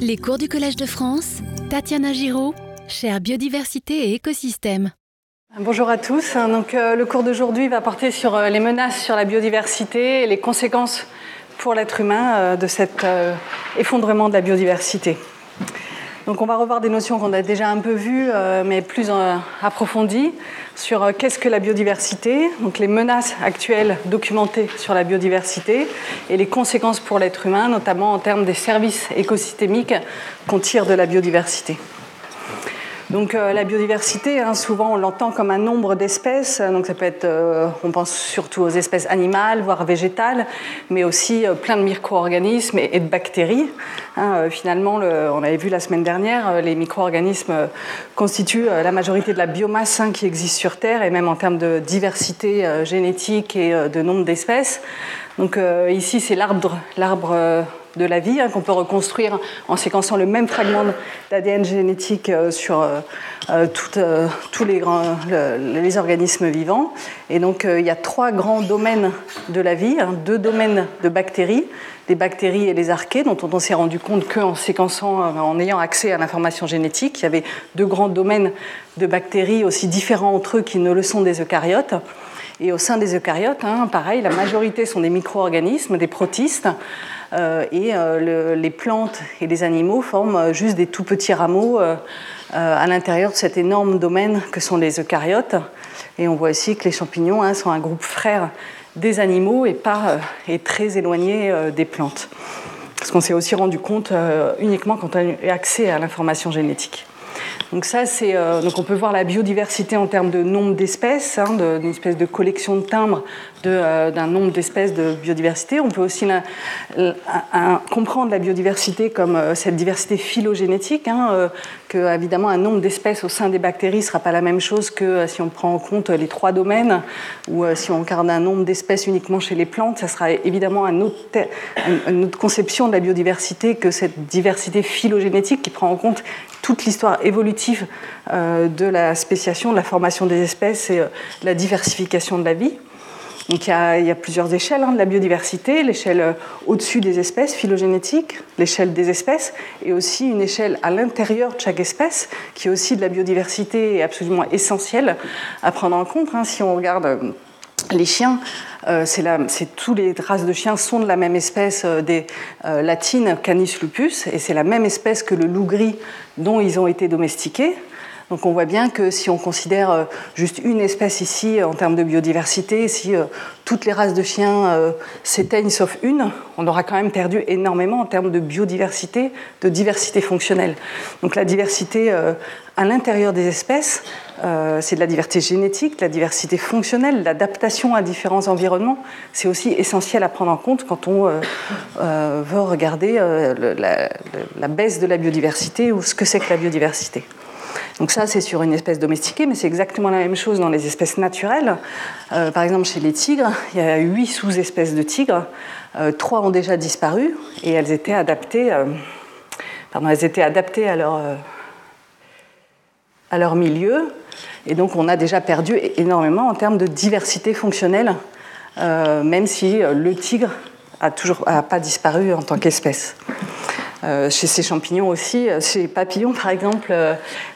Les cours du Collège de France, Tatiana Giraud, chère biodiversité et écosystème. Bonjour à tous. Donc, euh, le cours d'aujourd'hui va porter sur euh, les menaces sur la biodiversité et les conséquences pour l'être humain euh, de cet effondrement de la biodiversité. Donc on va revoir des notions qu'on a déjà un peu vues, mais plus approfondies, sur qu'est-ce que la biodiversité, donc les menaces actuelles documentées sur la biodiversité et les conséquences pour l'être humain, notamment en termes des services écosystémiques qu'on tire de la biodiversité. Donc euh, la biodiversité, hein, souvent on l'entend comme un nombre d'espèces. Donc ça peut être, euh, on pense surtout aux espèces animales, voire végétales, mais aussi euh, plein de micro-organismes et, de bactéries. Hein, finalement, on avait vu la semaine dernière, les micro-organismes constituent la majorité de la biomasse hein, qui existe sur Terre, et même en termes de diversité génétique et de nombre d'espèces. Donc ici, c'est l'arbre, l'arbre de la vie, hein, qu'on peut reconstruire en séquençant le même fragment d'ADN génétique euh, sur euh, euh, tous les, les, organismes vivants. Et donc il y a trois grands domaines de la vie, hein, deux domaines de bactéries, des bactéries et les archées, dont on s'est rendu compte qu'en séquençant, en ayant accès à l'information génétique, il y avait deux grands domaines de bactéries aussi différents entre eux qu'ils ne le sont des eucaryotes. Et au sein des eucaryotes, hein, pareil, la majorité sont des micro-organismes, des protistes, euh, et euh, les plantes et les animaux forment euh, juste des tout petits rameaux à l'intérieur de cet énorme domaine que sont les eucaryotes. Et on voit aussi que les champignons hein, sont un groupe frère des animaux et pas et très éloigné des plantes. Parce qu'on s'est aussi rendu compte uniquement quand on a eu accès à l'information génétique. Donc ça, c'est euh, donc on peut voir la biodiversité en termes de nombre d'espèces, hein, d'une espèce de collection de timbres euh, d'un nombre d'espèces de biodiversité. On peut aussi comprendre la biodiversité comme euh, cette diversité phylogénétique, hein, que évidemment un nombre d'espèces au sein des bactéries ne sera pas la même chose que si on prend en compte les trois domaines, ou si on regarde un nombre d'espèces uniquement chez les plantes, ça sera évidemment une autre conception de la biodiversité que cette diversité phylogénétique qui prend en compte toute l'histoire évolutive euh, de la spéciation, de la formation des espèces et euh, la diversification de la vie. Donc il y a, plusieurs échelles hein, de la biodiversité, l'échelle euh, au-dessus des espèces phylogénétiques, l'échelle des espèces, et aussi une échelle à l'intérieur de chaque espèce, qui est aussi de la biodiversité absolument essentielle à prendre en compte. Hein. Si on regarde les chiens, euh, tous les races de chiens sont de la même espèce euh, des euh, latines Canis lupus, et c'est la même espèce que le loup gris dont ils ont été domestiqués. Donc on voit bien que si on considère juste une espèce ici en termes de biodiversité, si toutes les races de chiens s'éteignent sauf une, on aura quand même perdu énormément en termes de biodiversité, de diversité fonctionnelle. Donc la diversité à l'intérieur des espèces, euh, c'est de la diversité génétique, de la diversité fonctionnelle, l'adaptation à différents environnements. C'est aussi essentiel à prendre en compte quand on euh, euh, veut regarder la, baisse de la biodiversité ou ce que c'est que la biodiversité. Donc ça, c'est sur une espèce domestiquée, mais c'est exactement la même chose dans les espèces naturelles. par exemple, chez les tigres, il y a huit sous-espèces de tigres. trois ont déjà disparu et elles étaient adaptées, pardon, elles étaient adaptées à leur milieu. Et donc on a déjà perdu énormément en termes de diversité fonctionnelle, euh, même si euh, le tigre a toujours pas disparu en tant qu'espèce. Euh, chez ces champignons aussi, chez les papillons par exemple,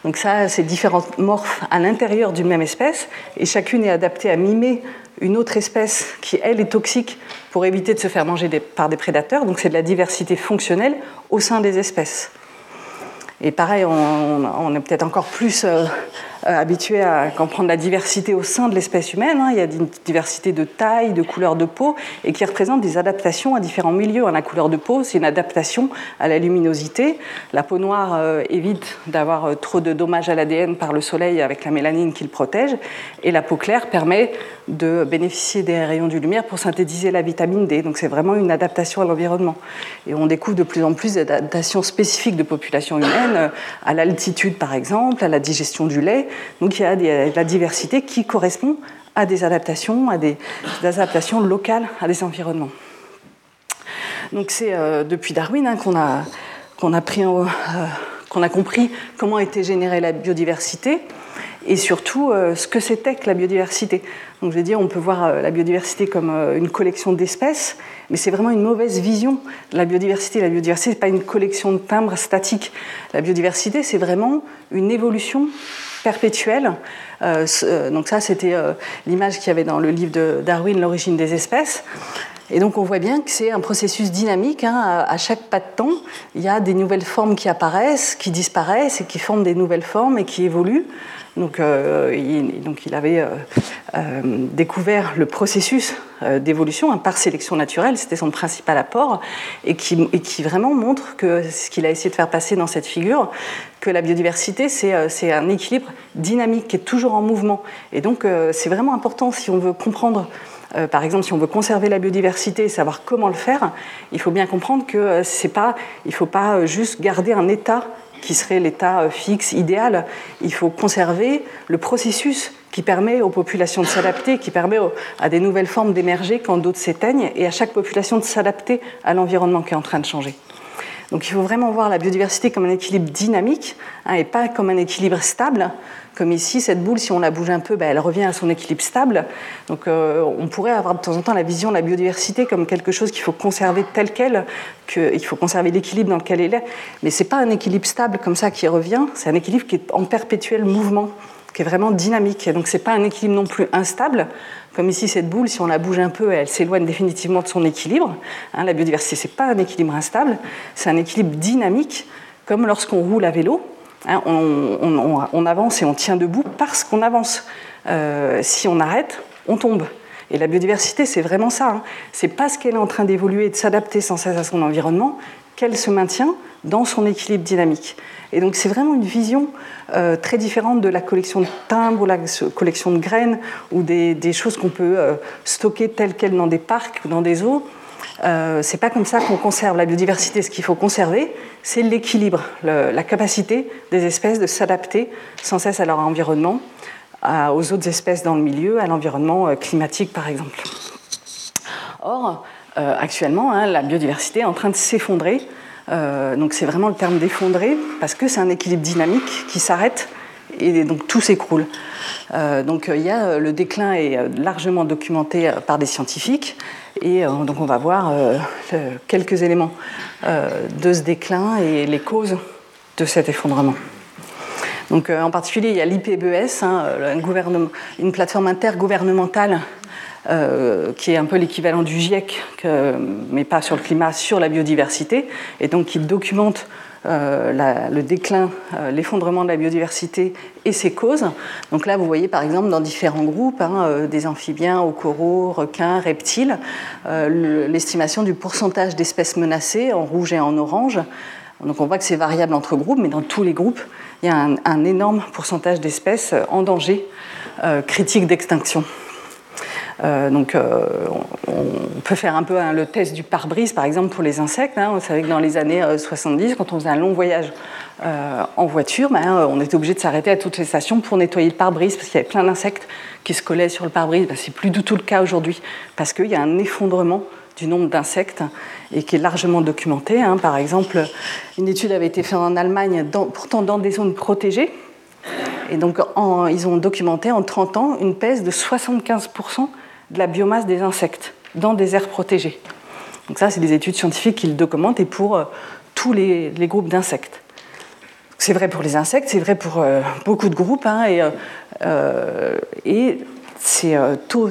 donc ça, c'est différentes morphes à l'intérieur d'une même espèce, et chacune est adaptée à mimer une autre espèce qui, elle, est toxique pour éviter de se faire manger par des prédateurs. Donc c'est de la diversité fonctionnelle au sein des espèces. Et pareil, on, est peut-être encore plus euh, euh, habitué à comprendre la diversité au sein de l'espèce humaine. Hein. Il y a une diversité de taille, de couleur de peau, et qui représente des adaptations à différents milieux. La couleur de peau, c'est une adaptation à la luminosité. La peau noire euh, évite d'avoir trop de dommages à l'ADN par le soleil avec la mélanine qui le protège. Et la peau claire permet de bénéficier des rayons de lumière pour synthétiser la vitamine D. Donc c'est vraiment une adaptation à l'environnement. Et on découvre de plus en plus d'adaptations spécifiques de populations humaines, euh, à l'altitude par exemple, à la digestion du lait. Donc il y a de la diversité qui correspond à des adaptations, à des, adaptations locales à des environnements. Donc c'est euh, depuis Darwin hein, qu'on a, euh, qu'on a compris comment était générée la biodiversité et surtout euh, ce que c'était que la biodiversité. Donc je veux dire, on peut voir euh, la biodiversité comme euh, une collection d'espèces, mais c'est vraiment une mauvaise vision de la biodiversité. La biodiversité, n'est pas une collection de timbres statiques. La biodiversité, c'est vraiment une évolution perpétuelle. Euh, euh, donc ça, c'était l'image qu'il y avait dans le livre de Darwin, L'origine des espèces. Et donc on voit bien que c'est un processus dynamique. Hein. À chaque pas de temps, il y a des nouvelles formes qui apparaissent, qui disparaissent et qui forment des nouvelles formes et qui évoluent. Donc, euh, il, donc il, avait euh, euh, découvert le processus d'évolution hein, par sélection naturelle, c'était son principal apport, et qui, vraiment montre que ce qu'il a essayé de faire passer dans cette figure, que la biodiversité, c'est un équilibre dynamique qui est toujours en mouvement. Et donc, c'est vraiment important si on veut comprendre par exemple, si on veut conserver la biodiversité et savoir comment le faire, il faut bien comprendre que pas, il ne faut pas juste garder un état qui serait l'état euh, fixe, idéal. Il faut conserver le processus qui permet aux populations de s'adapter, qui permet à des nouvelles formes d'émerger quand d'autres s'éteignent, et à chaque population de s'adapter à l'environnement qui est en train de changer. Donc il faut vraiment voir la biodiversité comme un équilibre dynamique hein, et pas comme un équilibre stable. Comme ici, cette boule, si on la bouge un peu, ben, elle revient à son équilibre stable. Donc euh, on pourrait avoir de temps en temps la vision de la biodiversité comme quelque chose qu'il faut conserver tel quel, qu'il faut conserver l'équilibre dans lequel elle est. Mais ce n'est pas un équilibre stable comme ça qui revient, c'est un équilibre qui est en perpétuel mouvement, qui est vraiment dynamique. donc ce n'est pas un équilibre non plus instable. Comme ici, cette boule, si on la bouge un peu, elle s'éloigne définitivement de son équilibre. Hein, la biodiversité, ce n'est pas un équilibre instable, c'est un équilibre dynamique, comme lorsqu'on roule à vélo. Hein, on, avance et on tient debout parce qu'on avance. Euh, si on arrête, on tombe. Et la biodiversité, c'est vraiment ça. Hein. C'est parce qu'elle est en train d'évoluer et de s'adapter sans cesse à son environnement qu'elle se maintient dans son équilibre dynamique. Et donc c'est vraiment une vision euh, très différente de la collection de timbres ou la collection de graines ou des, choses qu'on peut euh, stocker telles quelles dans des parcs ou dans des eaux. Euh, c'est pas comme ça qu'on conserve la biodiversité. Ce qu'il faut conserver, c'est l'équilibre, la capacité des espèces de s'adapter sans cesse à leur environnement, aux autres espèces dans le milieu, à l'environnement euh, climatique par exemple. Or, euh, actuellement, hein, la biodiversité est en train de s'effondrer. donc c'est vraiment le terme d'effondrer parce que c'est un équilibre dynamique qui s'arrête et donc tout s'écroule. donc il y a le déclin est largement documenté par des scientifiques et euh, donc on va voir euh, quelques éléments euh, de ce déclin et les causes de cet effondrement. Donc, en particulier, il y a l'IPBES, hein, une plateforme intergouvernementale qui est un peu l'équivalent du GIEC, mais pas sur le climat, sur la biodiversité, et donc qui documente euh, le déclin, euh, l'effondrement de la biodiversité et ses causes. Donc là, vous voyez par exemple dans différents groupes, hein, euh, des amphibiens, aux coraux, requins, reptiles, l'estimation du pourcentage d'espèces menacées en rouge et en orange. Donc on voit que c'est variable entre groupes, mais dans tous les groupes, il y a un, énorme pourcentage d'espèces en danger critique d'extinction. Euh, donc, euh, on, peut faire un peu hein, le test du pare-brise, par exemple, pour les insectes. Hein. Vous savez que dans les années 70, euh, quand on faisait un long voyage en voiture, ben, on était obligé de s'arrêter à toutes les stations pour nettoyer le pare-brise parce qu'il y avait plein d'insectes qui se collaient sur le pare-brise. Ben, c'est plus du tout le cas aujourd'hui parce qu'il y a un effondrement du nombre d'insectes et qui est largement documenté. Hein. Par exemple, une étude avait été faite en Allemagne, pourtant dans des zones protégées. Et donc, ils ont documenté en 30 ans une pèse de 75% de la biomasse des insectes dans des aires protégées. Donc ça, c'est des études scientifiques qui le documentent et pour euh, tous les, groupes d'insectes. C'est vrai pour les insectes, c'est vrai pour euh, beaucoup de groupes, hein, et, euh, ces taux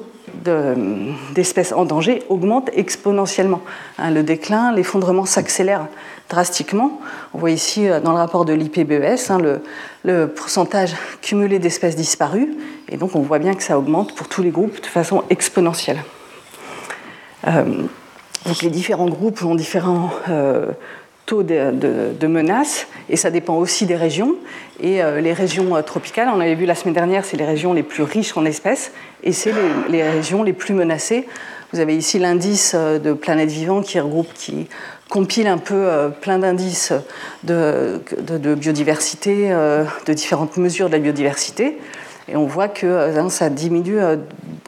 d'espèces en danger augmentent exponentiellement. Hein, le déclin, l'effondrement s'accélère drastiquement. On voit ici dans le rapport de l'IPBES hein, le, pourcentage cumulé d'espèces disparues et donc on voit bien que ça augmente pour tous les groupes de façon exponentielle. Euh, donc les différents groupes ont différents euh, taux de, menaces et ça dépend aussi des régions. Et euh, les régions tropicales, on avait vu la semaine dernière, c'est les régions les plus riches en espèces et c'est les, régions les plus menacées. Vous avez ici l'indice de planète vivante qui regroupe, qui compile un peu plein d'indices de, biodiversité, de différentes mesures de la biodiversité. Et on voit que euh, ça diminue euh,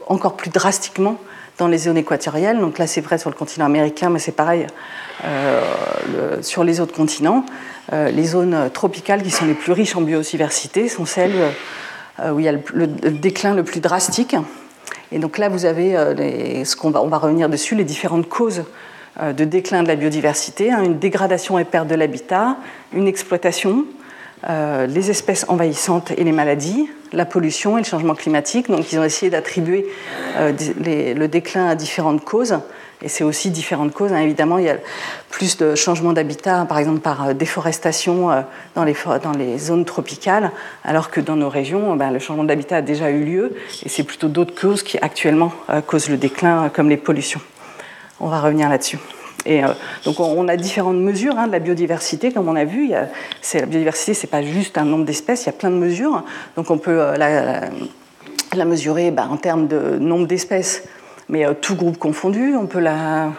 encore plus drastiquement dans les zones équatoriales. Donc là, c'est vrai sur le continent américain, mais c'est pareil euh, sur les autres continents. les zones tropicales qui sont les plus riches en biodiversité sont celles où il y a le, déclin le plus drastique. Et donc là, vous avez ce qu'on va, on va revenir dessus, les différentes causes de déclin de la biodiversité, hein, une dégradation et perte de l'habitat, une exploitation, les espèces envahissantes et les maladies, la pollution et le changement climatique. Donc ils ont essayé d'attribuer le déclin à différentes causes. Et c'est aussi différentes causes. Hein. Évidemment, il y a plus de changements d'habitat, par exemple par euh, déforestation euh, dans les, zones tropicales, alors que dans nos régions, ben, le changement d'habitat a déjà eu lieu. Et c'est plutôt d'autres causes qui actuellement euh, causent le déclin, comme les pollutions. On va revenir là-dessus. Et donc on, a différentes mesures hein, de la biodiversité, comme on a vu. Il la biodiversité, c'est pas juste un nombre d'espèces, il y a plein de mesures. Donc on peut la, la, mesurer ben, en termes de nombre d'espèces mais euh, tout groupe confondu. On peut la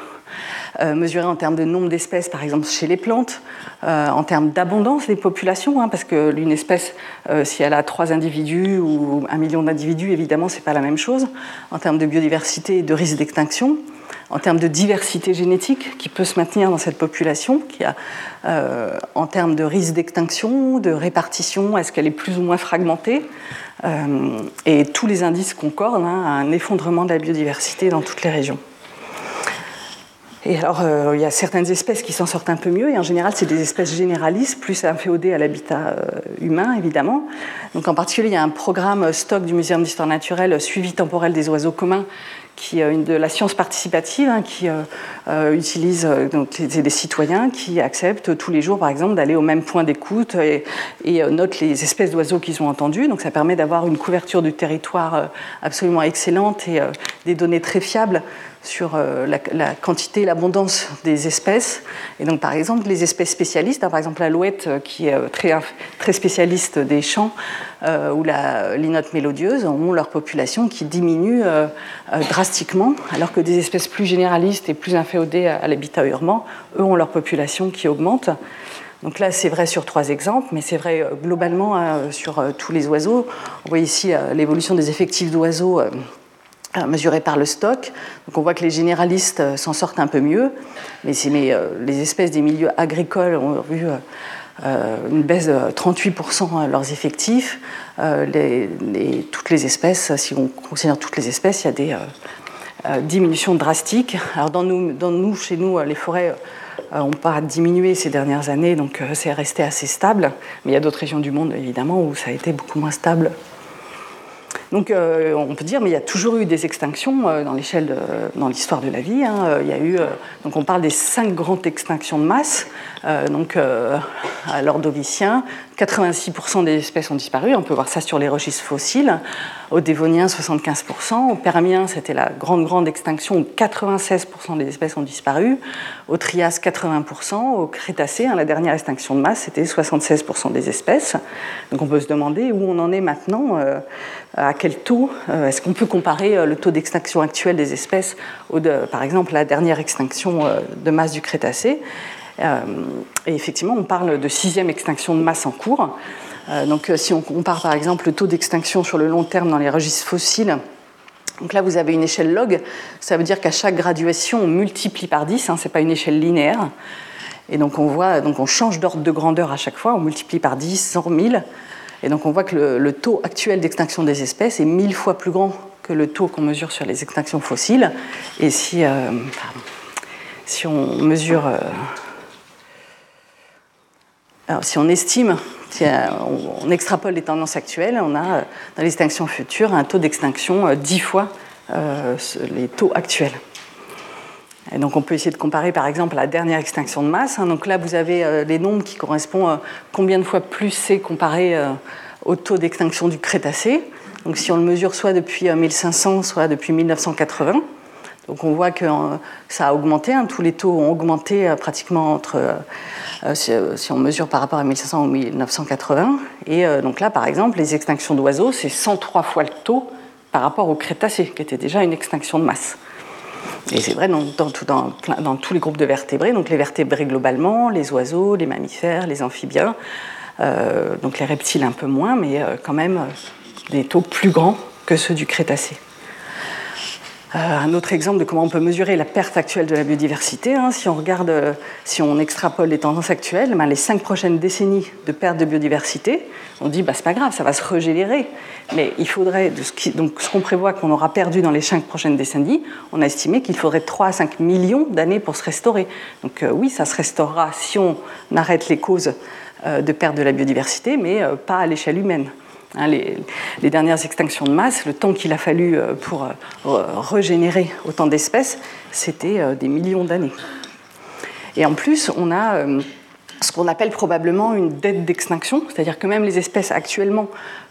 euh, mesurer en termes de nombre d'espèces, par exemple chez les plantes, euh, en termes d'abondance des populations, hein, parce que l'une espèce, si elle a trois individus ou un million d'individus, évidemment, c'est pas la même chose. En termes de biodiversité et de risque d'extinction, en termes de diversité génétique qui peut se maintenir dans cette population, qui a, en termes de risque d'extinction, de répartition, est-ce qu'elle est plus ou moins fragmentée euh, et tous les indices concordent hein, à un effondrement de la biodiversité dans toutes les régions. Et alors, euh, il y a certaines espèces qui s'en sortent un peu mieux, et en général, c'est des espèces généralistes, plus inféodées à l'habitat euh, humain, évidemment. Donc, en particulier, il y a un programme stock du Muséum d'histoire naturelle, suivi temporel des oiseaux communs, qui est de la science participative, hein, qui euh, euh, utilise euh, des citoyens qui acceptent tous les jours, par exemple, d'aller au même point d'écoute et, et notent les espèces d'oiseaux qu'ils ont entendues. Donc ça permet d'avoir une couverture du territoire absolument excellente et des données très fiables sur euh, la, quantité et l'abondance des espèces. Et donc, par exemple, les espèces spécialistes, hein, par exemple l'alouette, euh, qui est euh, très, très spécialiste des champs, ou la linotte mélodieuse, ont leur population qui diminue drastiquement, alors que des espèces plus généralistes et plus inféodées à, l'habitat urbain, eux, ont leur population qui augmente. Donc là, c'est vrai sur trois exemples, mais c'est vrai globalement hein, sur tous les oiseaux. On voit ici l'évolution des effectifs d'oiseaux mesuré par le stock. Donc on voit que les généralistes euh, s'en sortent un peu mieux, mais, euh, les espèces des milieux agricoles ont vu une baisse de 38% leurs effectifs. toutes les espèces, si on considère toutes les espèces, il y a des diminutions drastiques. Alors dans nous, dans nous chez nous, les forêts ont pas diminué ces dernières années, donc c'est resté assez stable. Mais il y a d'autres régions du monde, évidemment, où ça a été beaucoup moins stable donc euh, on peut dire, mais il y a toujours eu des extinctions euh, dans l'histoire de la vie. Hein. Il y a eu, euh, donc on parle des cinq grandes extinctions de masse. donc à l'ordovicien, 86% des espèces ont disparu. On peut voir ça sur les registres fossiles. Au Dévonien, 75%. Au Permien, c'était la grande, grande extinction où 96% des espèces ont disparu. Au Trias, 80%. Au Crétacé, hein, la dernière extinction de masse, c'était 76% des espèces. Donc on peut se demander où on en est maintenant, euh, à quel taux. Euh, est-ce qu'on peut comparer euh, le taux d'extinction actuel des espèces, par exemple, la dernière extinction de masse du Crétacé? Et effectivement, on parle de sixième extinction de masse en cours. Euh, donc, euh, si on compare par exemple le taux d'extinction sur le long terme dans les registres fossiles, donc là vous avez une échelle log, ça veut dire qu'à chaque graduation on multiplie par 10, hein, ce n'est pas une échelle linéaire. Et donc on voit, donc on change d'ordre de grandeur à chaque fois, on multiplie par 10, 100 000. Et donc on voit que le, taux actuel d'extinction des espèces est mille fois plus grand que le taux qu'on mesure sur les extinctions fossiles. Et si, euh, si on mesure. Si on estime si on, extrapole les tendances actuelles, on a euh, dans l'extinction future un taux d'extinction euh, dix fois euh, les taux actuels. Donc on peut essayer de comparer par exemple la dernière extinction de masse. Hein. Donc là vous avez les nombres qui correspondent à combien de fois plus c'est comparé au taux d'extinction du Crétacé. Si on le mesure soit depuis 1500, soit depuis 1980. Donc on voit que ça a augmenté, hein. tous les taux ont augmenté pratiquement entre euh, si, on mesure par rapport à 1500 ou 1980. Et euh, donc là, par exemple, les extinctions d'oiseaux, c'est 103 fois le taux par rapport au Crétacé, qui était déjà une extinction de masse. Et c'est vrai dans, tous les groupes de vertébrés, donc les vertébrés globalement, les oiseaux, les mammifères, les amphibiens, euh, donc les reptiles un peu moins, mais quand même des taux plus grands que ceux du Crétacé. Un autre exemple de comment on peut mesurer la perte actuelle de la biodiversité, hein. si on regarde, si on extrapole les tendances actuelles, ben, les cinq prochaines décennies de perte de biodiversité, on dit bah, c'est pas grave, ça va se régénérer. Mais il faudrait, donc ce qu'on prévoit qu'on aura perdu dans les cinq prochaines décennies, on a estimé qu'il faudrait 3 à 5 millions d'années pour se restaurer. Donc oui, ça se restaurera si on arrête les causes de perte de la biodiversité, mais pas à l'échelle humaine. Hein, les, dernières extinctions de masse, le temps qu'il a fallu euh, pour euh, régénérer autant d'espèces, c'était euh, des millions d'années. Et en plus, on a ce qu'on appelle probablement une dette d'extinction, c'est-à-dire que même les espèces actuellement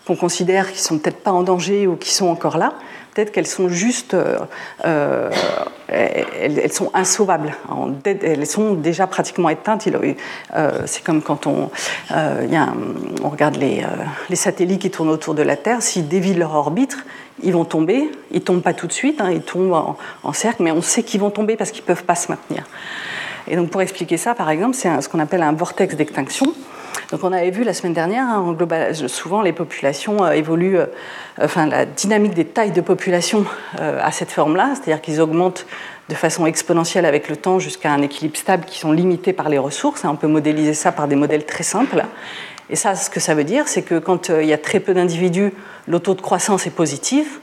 qu'on considère qui sont peut-être pas en danger ou qui sont encore là, peut-être qu'elles sont juste, euh, euh, elles, sont insauvables. elles sont déjà pratiquement éteintes. Euh, c'est comme quand on, regarde les, les, satellites qui tournent autour de la Terre. S'ils dévient leur orbite, ils vont tomber. Ils tombent pas tout de suite, hein, ils tombent en, en, cercle, mais on sait qu'ils vont tomber parce qu'ils peuvent pas se maintenir. Et donc pour expliquer ça, par exemple, c'est ce qu'on appelle un vortex d'extinction. Donc on avait vu la semaine dernière, hein, souvent les populations euh, évoluent, euh, enfin la dynamique des tailles de population euh, à cette forme-là, c'est-à-dire qu'ils augmentent de façon exponentielle avec le temps jusqu'à un équilibre stable qui sont limités par les ressources. On peut modéliser ça par des modèles très simples. Et ça, ce que ça veut dire, c'est que quand il y a très peu d'individus, le taux de croissance est positif.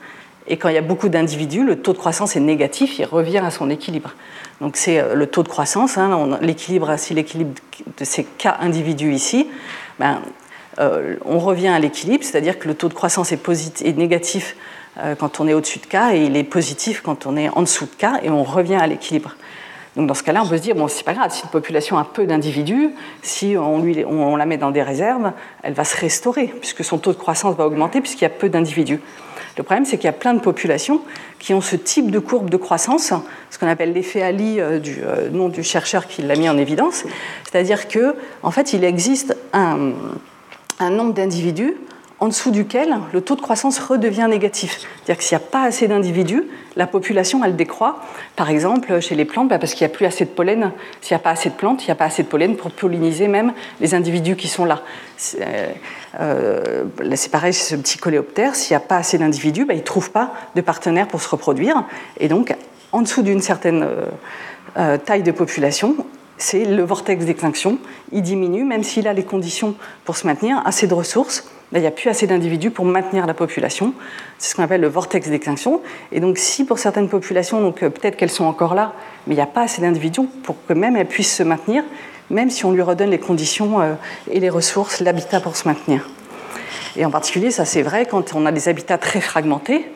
Et quand il y a beaucoup d'individus, le taux de croissance est négatif, il revient à son équilibre. Donc c'est euh, le taux de croissance, hein, l'équilibre, si l'équilibre de ces cas individus ici, ben, euh, on revient à l'équilibre, c'est-à-dire que le taux de croissance est, négatif euh, quand on est au-dessus de K et il est positif quand on est en dessous de K et on revient à l'équilibre. Donc dans ce cas-là, on peut se dire, bon, c'est pas grave, si une population a peu d'individus, si on la met dans des réserves, elle va se restaurer, puisque son taux de croissance va augmenter, puisqu'il y a peu d'individus. Le problème, c'est qu'il y a plein de populations qui ont ce type de courbe de croissance, ce qu'on appelle l'effet Ali euh, du euh, nom du chercheur qui l'a mis en évidence. C'est-à-dire que, en fait, il existe un, un nombre d'individus en dessous duquel le taux de croissance redevient négatif. C'est-à-dire que s'il n'y a pas assez d'individus, la population, elle décroît. Par exemple, chez les plantes, bah, parce qu'il n'y a plus assez de pollen. S'il n'y a pas assez de plantes, il n'y a pas assez de pollen pour polliniser même les individus qui sont là. C'est euh, pareil chez ce petit coléoptère. S'il n'y a pas assez d'individus, bah, il ne trouve pas de partenaires pour se reproduire. Et donc, en dessous d'une certaine euh, euh, taille de population, c'est le vortex d'extinction. Il diminue, même s'il a les conditions pour se maintenir, assez de ressources il n'y a plus assez d'individus pour maintenir la population. C'est ce qu'on appelle le vortex d'extinction. Et donc, si pour certaines populations, donc euh, peut-être qu'elles sont encore là, mais il n'y a pas assez d'individus pour que même elles puissent se maintenir, même si on lui redonne les conditions euh, et les ressources, l'habitat pour se maintenir. Et en particulier, ça c'est vrai quand on a des habitats très fragmentés.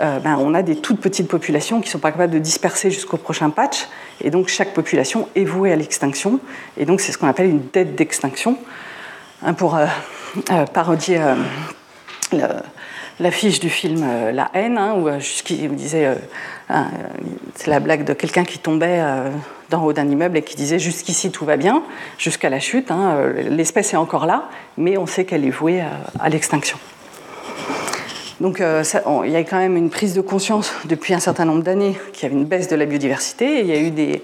Euh, ben, on a des toutes petites populations qui ne sont pas capables de disperser jusqu'au prochain patch, et donc chaque population est vouée à l'extinction, et donc c'est ce qu'on appelle une dette d'extinction. Hein, pour euh, parodier euh, l'affiche du film La haine, hein, où jusqu'il disait, c'est la blague de quelqu'un qui tombait d'en haut d'un immeuble et qui disait jusqu'ici tout va bien, jusqu'à la chute, hein, l'espèce est encore là, mais on sait qu'elle est vouée à, l'extinction. Donc il y a quand même une prise de conscience depuis un certain nombre d'années qu'il y avait une baisse de la biodiversité. il y a eu des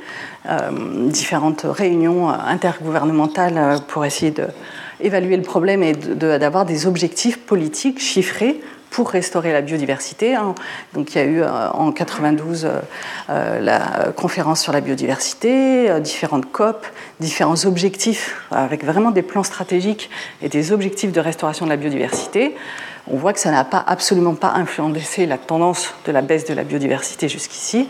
différentes réunions intergouvernementales pour essayer de évaluer le problème et d'avoir des objectifs politiques chiffrés pour restaurer la biodiversité. Hein. Donc il y a eu euh, en 92 euh, euh, la conférence sur la biodiversité, différentes COP, différents objectifs avec vraiment des plans stratégiques et des objectifs de restauration de la biodiversité. On voit que ça n'a pas absolument pas influencé la tendance de la baisse de la biodiversité jusqu'ici.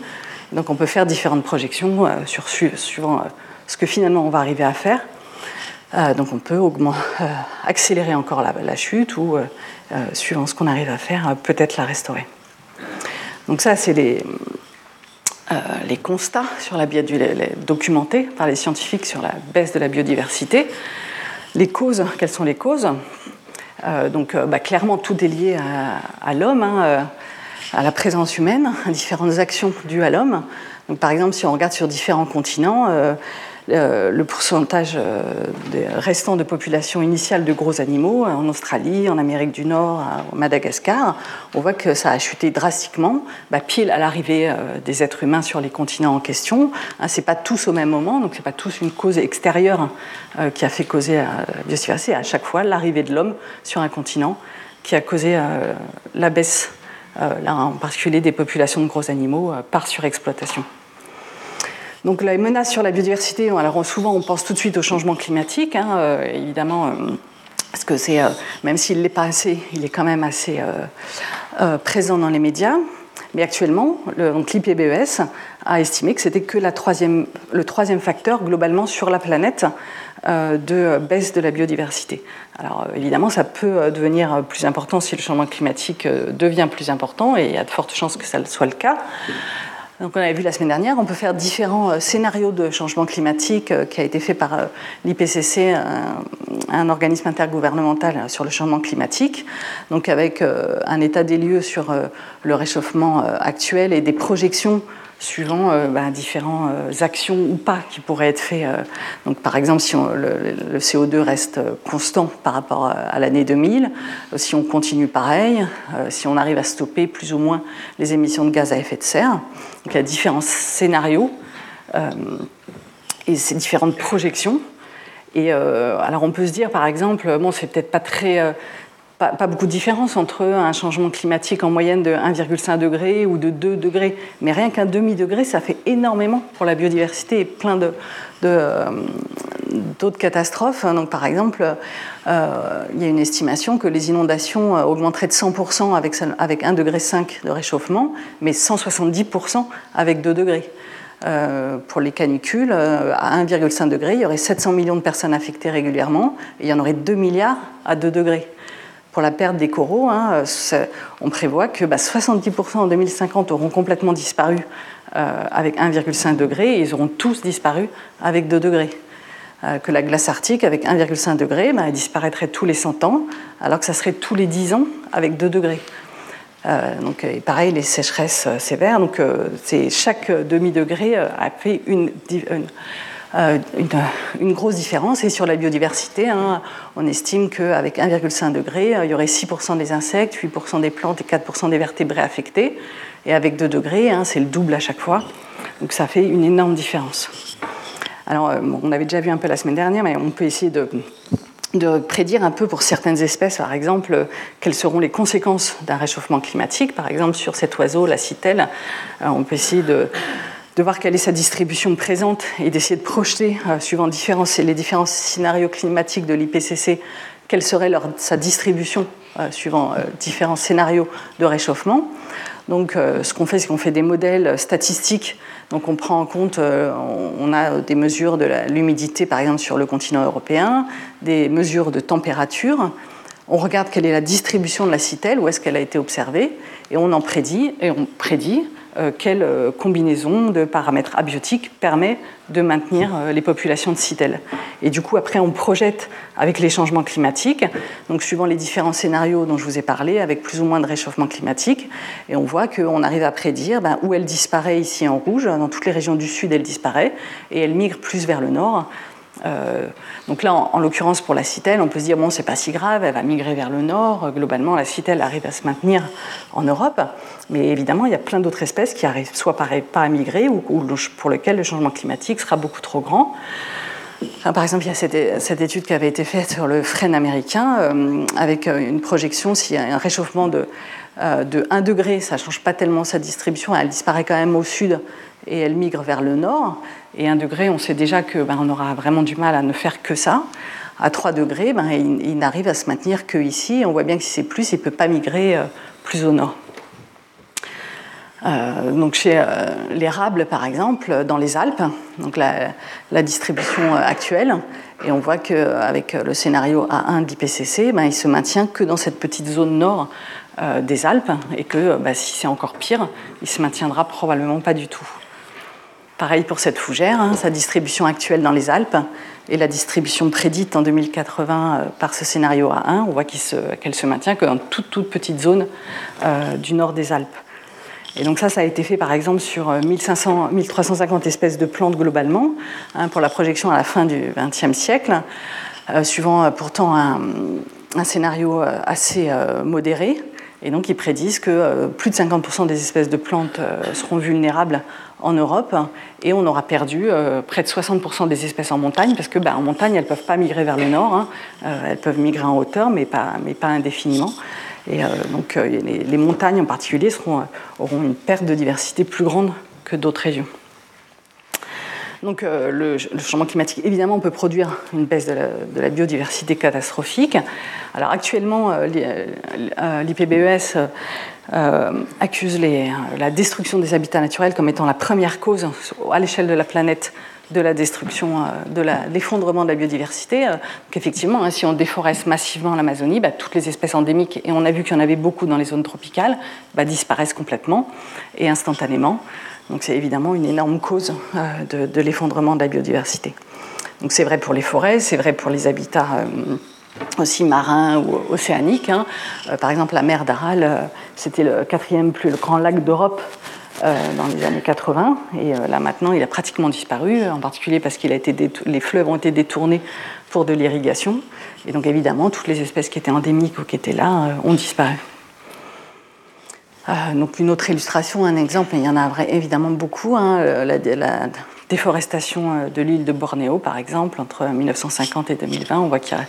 Donc on peut faire différentes projections sur, suivant ce que finalement on va arriver à faire. Euh, donc on peut euh, accélérer encore la, chute ou, euh, suivant ce qu'on arrive à faire, peut-être la restaurer. Donc ça, c'est les, les, constats sur la documentés par les scientifiques sur la baisse de la biodiversité. Les causes, quelles sont les causes? Donc bah, clairement, tout est lié à, l'homme, hein, à la présence humaine, à différentes actions dues à l'homme. Donc, par exemple, si on regarde sur différents continents, euh, le pourcentage euh, restant de population initiale de gros animaux en Australie, en Amérique du Nord, au Madagascar, on voit que ça a chuté drastiquement, bah, pile à l'arrivée euh, des êtres humains sur les continents en question. Hein, c'est pas tous au même moment, donc c'est pas tous une cause extérieure qui a fait causer la biodiversité. À chaque fois, l'arrivée de l'homme sur un continent qui a causé la baisse là en particulier des populations de gros animaux par surexploitation. Donc les menaces sur la biodiversité, alors souvent on pense tout de suite au changement climatique, hein, évidemment, parce que c'est, même s'il l'est pas assez, il est quand même assez présent dans les médias. Mais actuellement, l'IPBES a estimé que c'était que la troisième, le troisième facteur globalement sur la planète euh, de baisse de la biodiversité. Alors euh, évidemment, ça peut euh, devenir plus important si le changement climatique devient plus important, et il y a de fortes chances que ça soit le cas. Donc on avait vu la semaine dernière, on peut faire différents scénarios de changement climatique qui a été fait par l'IPCC, un, organisme intergouvernemental sur le changement climatique, donc avec un état des lieux sur le réchauffement actuel et des projections suivant euh, bah, différentes euh, actions ou pas qui pourraient être faites. Euh. donc, par exemple, si le, CO2 reste constant par rapport à, l'année 2000, si on continue pareil, si on arrive à stopper plus ou moins les émissions de gaz à effet de serre. Donc, il y a différents scénarios et ces différentes projections. Et alors, on peut se dire, par exemple, bon, c'est peut-être pas très pas, beaucoup de différence entre un changement climatique en moyenne de 1,5 degré ou de 2 degrés, mais rien qu'un demi-degré, ça fait énormément pour la biodiversité et plein euh, d'autres catastrophes. Donc, par exemple, euh, il y a une estimation que les inondations euh, augmenteraient de 100% avec, avec 1,5 degré de réchauffement, mais 170% avec 2 degrés. pour les canicules, à 1,5 degré, il y aurait 700 millions de personnes affectées régulièrement, et il y en aurait 2 milliards à 2 degrés pour la perte des coraux, hein, on prévoit que 70% bah, en 2050 auront complètement disparu euh, avec 1,5 degré et ils auront tous disparu avec 2 degrés. Euh, que la glace arctique avec 1,5 degré bah, disparaîtrait tous les 100 ans, alors que ça serait tous les 10 ans avec 2 degrés. Euh, donc, et pareil, les sécheresses sévères, donc c'est chaque demi-degré a fait une euh, une, grosse différence. Et sur la biodiversité, hein, on estime qu'avec 1,5 degré, euh, il y aurait 6% des insectes, 8% des plantes et 4% des vertébrés affectés. Et avec 2 degrés, hein, c'est le double à chaque fois. Donc ça fait une énorme différence. Alors, euh, on avait déjà vu un peu la semaine dernière, mais on peut essayer de, de prédire un peu pour certaines espèces, par exemple, quelles seront les conséquences d'un réchauffement climatique. Par exemple, sur cet oiseau, la citelle, on peut essayer de, de voir quelle est sa distribution présente et d'essayer de projeter, euh, suivant les différents scénarios climatiques de l'IPCC, quelle serait sa distribution euh, suivant euh, différents scénarios de réchauffement. Donc, ce qu'on fait, c'est qu'on fait des modèles statistiques. Donc, on prend en compte, on a des mesures de l'humidité, par exemple, sur le continent européen, des mesures de température. On regarde quelle est la distribution de la citelle, où est-ce qu'elle a été observée, et on en prédit, et on prédit quelle euh, combinaison de paramètres abiotiques permet de maintenir euh, les populations de citelles. Et du coup, après, on projette avec les changements climatiques, donc suivant les différents scénarios dont je vous ai parlé, avec plus ou moins de réchauffement climatique, et on voit qu'on arrive à prédire ben, où elle disparaît ici en rouge, dans toutes les régions du sud, elle disparaît, et elle migre plus vers le nord. donc là, en, l'occurrence pour la citelle, on peut se dire bon, c'est pas si grave, elle va migrer vers le nord. Globalement, la citelle arrive à se maintenir en Europe. Mais évidemment, il y a plein d'autres espèces qui arrivent soit pas à migrer ou, pour lesquelles le changement climatique sera beaucoup trop grand. par exemple, il y a cette, étude qui avait été faite sur le frêne américain euh, avec euh, une projection s'il y a un réchauffement de, euh, de 1 degré, ça ne change pas tellement sa distribution, elle disparaît quand même au sud et elle migre vers le nord. Et 1 degré, on sait déjà qu'on ben, aura vraiment du mal à ne faire que ça. À 3 degrés, ben, il, n'arrive à se maintenir qu'ici. On voit bien que si c'est plus, il ne peut pas migrer plus au nord. Euh, donc chez euh, l'érable, par exemple, dans les Alpes, donc la, distribution euh, actuelle, et on voit qu'avec le scénario A1 d'IPCC, ben, il se maintient que dans cette petite zone nord des Alpes, et que bah, si c'est encore pire, il se maintiendra probablement pas du tout. Pareil pour cette fougère, hein, sa distribution actuelle dans les Alpes et la distribution prédite en 2080 par ce scénario A1, on voit qu'elle se, se, maintient que dans toute, toute petite zone du nord des Alpes. Et donc ça, ça a été fait par exemple sur 1500, euh, 1350 espèces de plantes globalement, hein, pour la projection à la fin du XXe siècle, euh, suivant euh, pourtant un, scénario assez modéré. Et donc ils prédisent que plus de 50% des espèces de plantes seront vulnérables en Europe et on aura perdu près de 60% des espèces en montagne parce que bah, en montagne elles ne peuvent pas migrer vers le nord, hein. elles peuvent migrer en hauteur mais pas, mais pas indéfiniment. Et donc les, montagnes en particulier auront une perte de diversité plus grande que d'autres régions. Donc le, changement climatique, évidemment, peut produire une baisse de la, biodiversité catastrophique. Alors actuellement, l'IPBES euh, accuse la destruction des habitats naturels comme étant la première cause à l'échelle de la planète de la destruction, euh, de l'effondrement de la biodiversité. Euh, donc effectivement, hein, si on déforeste massivement l'Amazonie, bah, toutes les espèces endémiques, et on a vu qu'il y en avait beaucoup dans les zones tropicales, bah, disparaissent complètement et instantanément. Donc c'est évidemment une énorme cause de, de l'effondrement de la biodiversité. Donc c'est vrai pour les forêts, c'est vrai pour les habitats aussi marins ou océaniques. Hein. Euh, par exemple, la mer d'Aral, euh, c'était le quatrième plus grand lac d'Europe euh, dans les années 80. Et là, maintenant, il a pratiquement disparu, en particulier parce que les fleuves ont été détournés pour de l'irrigation. Et donc, évidemment, toutes les espèces qui étaient endémiques ou qui étaient là ont disparu. donc, une autre illustration, un exemple, il y en a évidemment beaucoup. Hein, la, déforestation euh, de l'île de Bornéo, par exemple, entre 1950 et 2020, on voit qu'il y a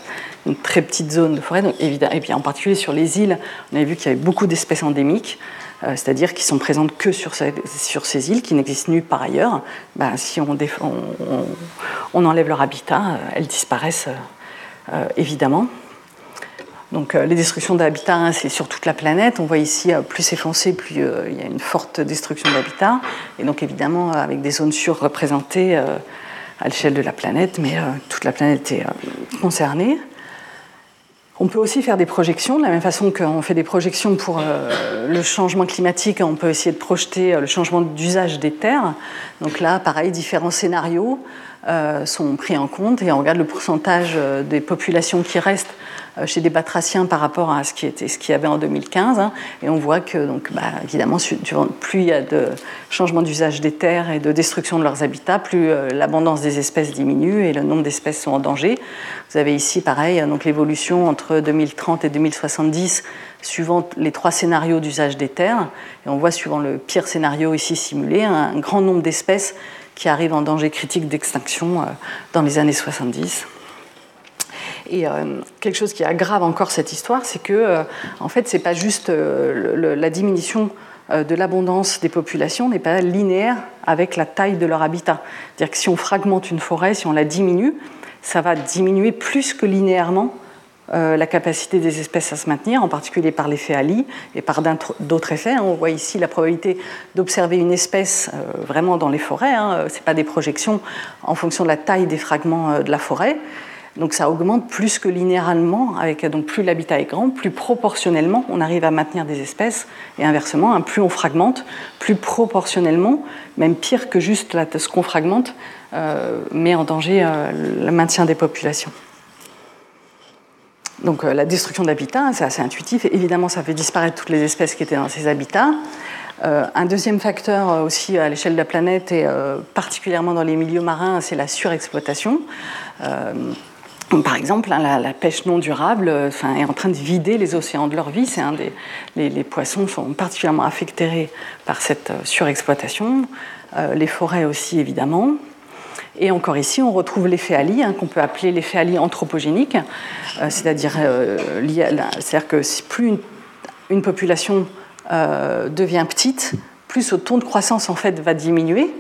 une très petite zone de forêt. et en particulier sur les îles, on avait vu qu'il y avait beaucoup d'espèces endémiques, euh, c'est-à-dire qui sont présentes que sur, ces, îles, qui n'existent nulle part ailleurs. Ben, si on, on, enlève leur habitat, euh, elles disparaissent évidemment. Donc euh, les destructions d'habitat, c'est sur toute la planète. On voit ici, euh, plus c'est foncé, plus euh, il y a une forte destruction d'habitat. Et donc évidemment, avec des zones surreprésentées à l'échelle de la planète, mais toute la planète est concernée. On peut aussi faire des projections, de la même façon qu'on fait des projections pour le changement climatique, on peut essayer de projeter le changement d'usage des terres. Donc là, pareil, différents scénarios sont pris en compte et on regarde le pourcentage des populations qui restent euh, chez des batraciens par rapport à ce qui était ce qu'il y avait en 2015. Hein. et on voit que, donc, bah, évidemment, plus il y a de changement d'usage des terres et de destruction de leurs habitats, plus euh, l'abondance des espèces diminue et le nombre d'espèces sont en danger. Vous avez ici, pareil, euh, donc l'évolution entre 2030 et 2070 suivant les trois scénarios d'usage des terres. Et on voit, suivant le pire scénario ici simulé, un grand nombre d'espèces qui arrivent en danger critique d'extinction dans les années 70. Et euh, quelque chose qui aggrave encore cette histoire, c'est que, euh, en fait, c'est pas juste euh, la diminution de l'abondance des populations n'est pas linéaire avec la taille de leur habitat. C'est-à-dire que si on fragmente une forêt, si on la diminue, ça va diminuer plus que linéairement la capacité des espèces à se maintenir, en particulier par l'effet Ali et par d'autres effets. Hein. On voit ici la probabilité d'observer une espèce vraiment dans les forêts. Hein. Ce n'est pas des projections en fonction de la taille des fragments de la forêt. Donc ça augmente plus que linéairement, avec donc plus l'habitat est grand, plus proportionnellement on arrive à maintenir des espèces, et inversement, hein, plus on fragmente, plus proportionnellement, même pire que juste ce qu'on fragmente, euh, met en danger euh, le maintien des populations. Donc euh, la destruction d'habitats, c'est assez intuitif, évidemment ça fait disparaître toutes les espèces qui étaient dans ces habitats. un deuxième facteur aussi à l'échelle de la planète et particulièrement dans les milieux marins, c'est la surexploitation par exemple, hein, la, pêche non durable euh, est en train de vider les océans de leur vie. C'est un des, les, poissons sont particulièrement affectés par cette euh, surexploitation. Euh, les forêts aussi, évidemment. Et encore ici, on retrouve l'effet Ali, hein, qu'on peut appeler l'effet Ali anthropogénique, c'est-à-dire que plus une, population devient petite, plus ce ton de croissance en fait va diminuer.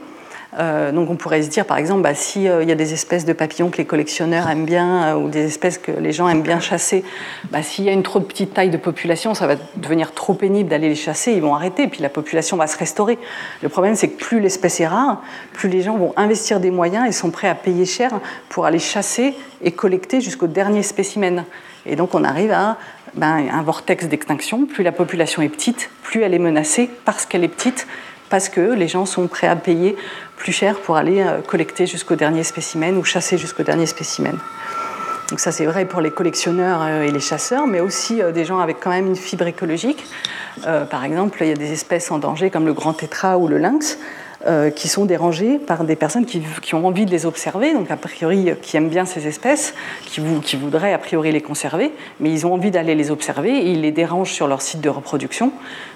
Euh, donc on pourrait se dire, par exemple, bah, s'il euh, y a des espèces de papillons que les collectionneurs aiment bien euh, ou des espèces que les gens aiment bien chasser, bah, s'il y a une trop petite taille de population, ça va devenir trop pénible d'aller les chasser, ils vont arrêter, puis la population va se restaurer. Le problème, c'est que plus l'espèce est rare, plus les gens vont investir des moyens et sont prêts à payer cher pour aller chasser et collecter jusqu'au dernier spécimen. Et donc on arrive à ben, un vortex d'extinction. Plus la population est petite, plus elle est menacée parce qu'elle est petite, parce que les gens sont prêts à payer plus cher pour aller euh, collecter jusqu'au dernier spécimen ou chasser jusqu'au dernier spécimen. Donc ça c'est vrai pour les collectionneurs euh, et les chasseurs, mais aussi euh, des gens avec quand même une fibre écologique. par exemple, il y a des espèces en danger comme le grand tétra ou le lynx qui sont dérangés par des personnes qui, ont envie de les observer, donc a priori qui aiment bien ces espèces, qui, qui voudraient a priori les conserver, mais ils ont envie d'aller les observer et ils les dérangent sur leur site de reproduction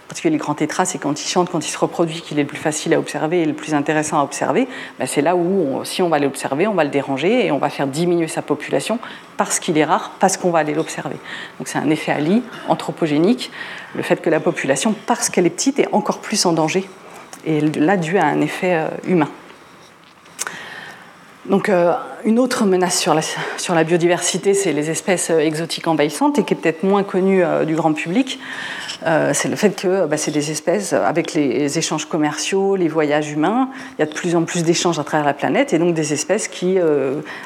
parce que les grands tétras, c'est quand ils chantent, quand ils se reproduisent, qu'il est le plus facile à observer et le plus intéressant à observer. Ben, c'est là où, si on va l'observer, on va le déranger et on va faire diminuer sa population parce qu'il est rare, parce qu'on va aller l'observer. Donc c'est un effet Ali anthropogénique, le fait que la population, parce qu'elle est petite, est encore plus en danger. Et là, dû à un effet euh, humain. Donc, euh, une autre menace sur la, la biodiversité, c'est les espèces euh, exotiques envahissantes et qui est peut-être moins connue du grand public. C'est le fait que bah, c'est des espèces, avec les échanges commerciaux, les voyages humains, il y a de plus en plus d'échanges à travers la planète, et donc des espèces qui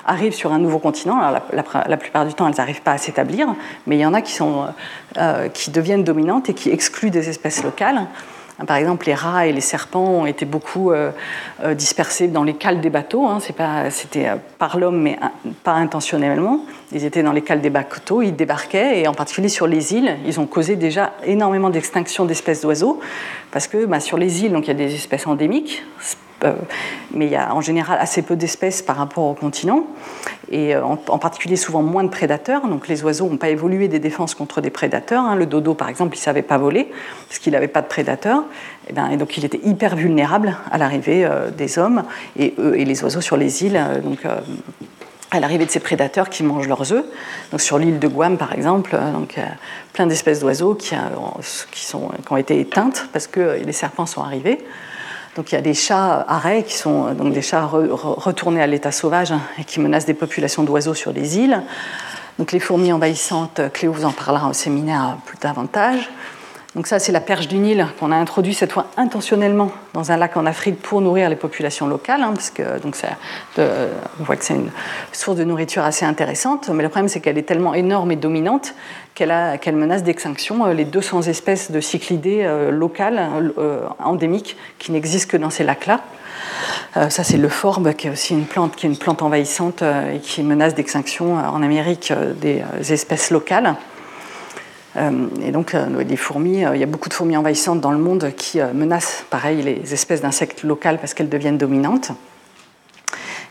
arrivent sur un nouveau continent. Alors, la, plupart du temps, elles n'arrivent pas à s'établir, mais il y en a qui, sont, qui deviennent dominantes et qui excluent des espèces locales. Par exemple, les rats et les serpents ont été beaucoup euh, euh, dispersés dans les cales des bateaux. Hein. C'était euh, par l'homme, mais pas intentionnellement. Ils étaient dans les cales des bateaux, ils débarquaient, et en particulier sur les îles, ils ont causé déjà énormément d'extinction d'espèces d'oiseaux, parce que bah, sur les îles, donc, il y a des espèces endémiques, mais il y a en général assez peu d'espèces par rapport au continent, et euh, en, particulier souvent moins de prédateurs. Donc les oiseaux n'ont pas évolué des défenses contre des prédateurs. Hein. Le dodo, par exemple, il ne savait pas voler parce qu'il n'avait pas de prédateurs. Et, ben, et, donc il était hyper vulnérable à l'arrivée euh, des hommes et, les oiseaux sur les îles. donc, à l'arrivée de ces prédateurs qui mangent leurs œufs. Donc sur l'île de Guam, par exemple, donc, plein d'espèces d'oiseaux qui, ont été éteintes parce que les serpents sont arrivés. Donc il y a des chats arrêts qui sont euh, donc des chats retournés à l'état sauvage hein, et qui menacent des populations d'oiseaux sur les îles. Les fourmis envahissantes, Cléo vous en parlera au séminaire plus davantage. Donc ça, c'est la perche du Nil qu'on a introduit cette fois intentionnellement dans un lac en Afrique pour nourrir les populations locales, hein, parce que donc on voit que c'est une source de nourriture assez intéressante. Mais le problème, c'est qu'elle est tellement énorme et dominante qu'elle menace d'extinction euh, les 200 espèces de cyclidés euh, locales, euh, endémiques, qui n'existent que dans ces lacs-là. ça, c'est le forbe, qui est aussi une plante, qui est une plante envahissante et qui menace d'extinction en Amérique des espèces locales. Euh, et donc, euh, les fourmis, euh, il y a beaucoup de fourmis envahissantes dans le monde qui menacent, pareil, les espèces d'insectes locales parce qu'elles deviennent dominantes.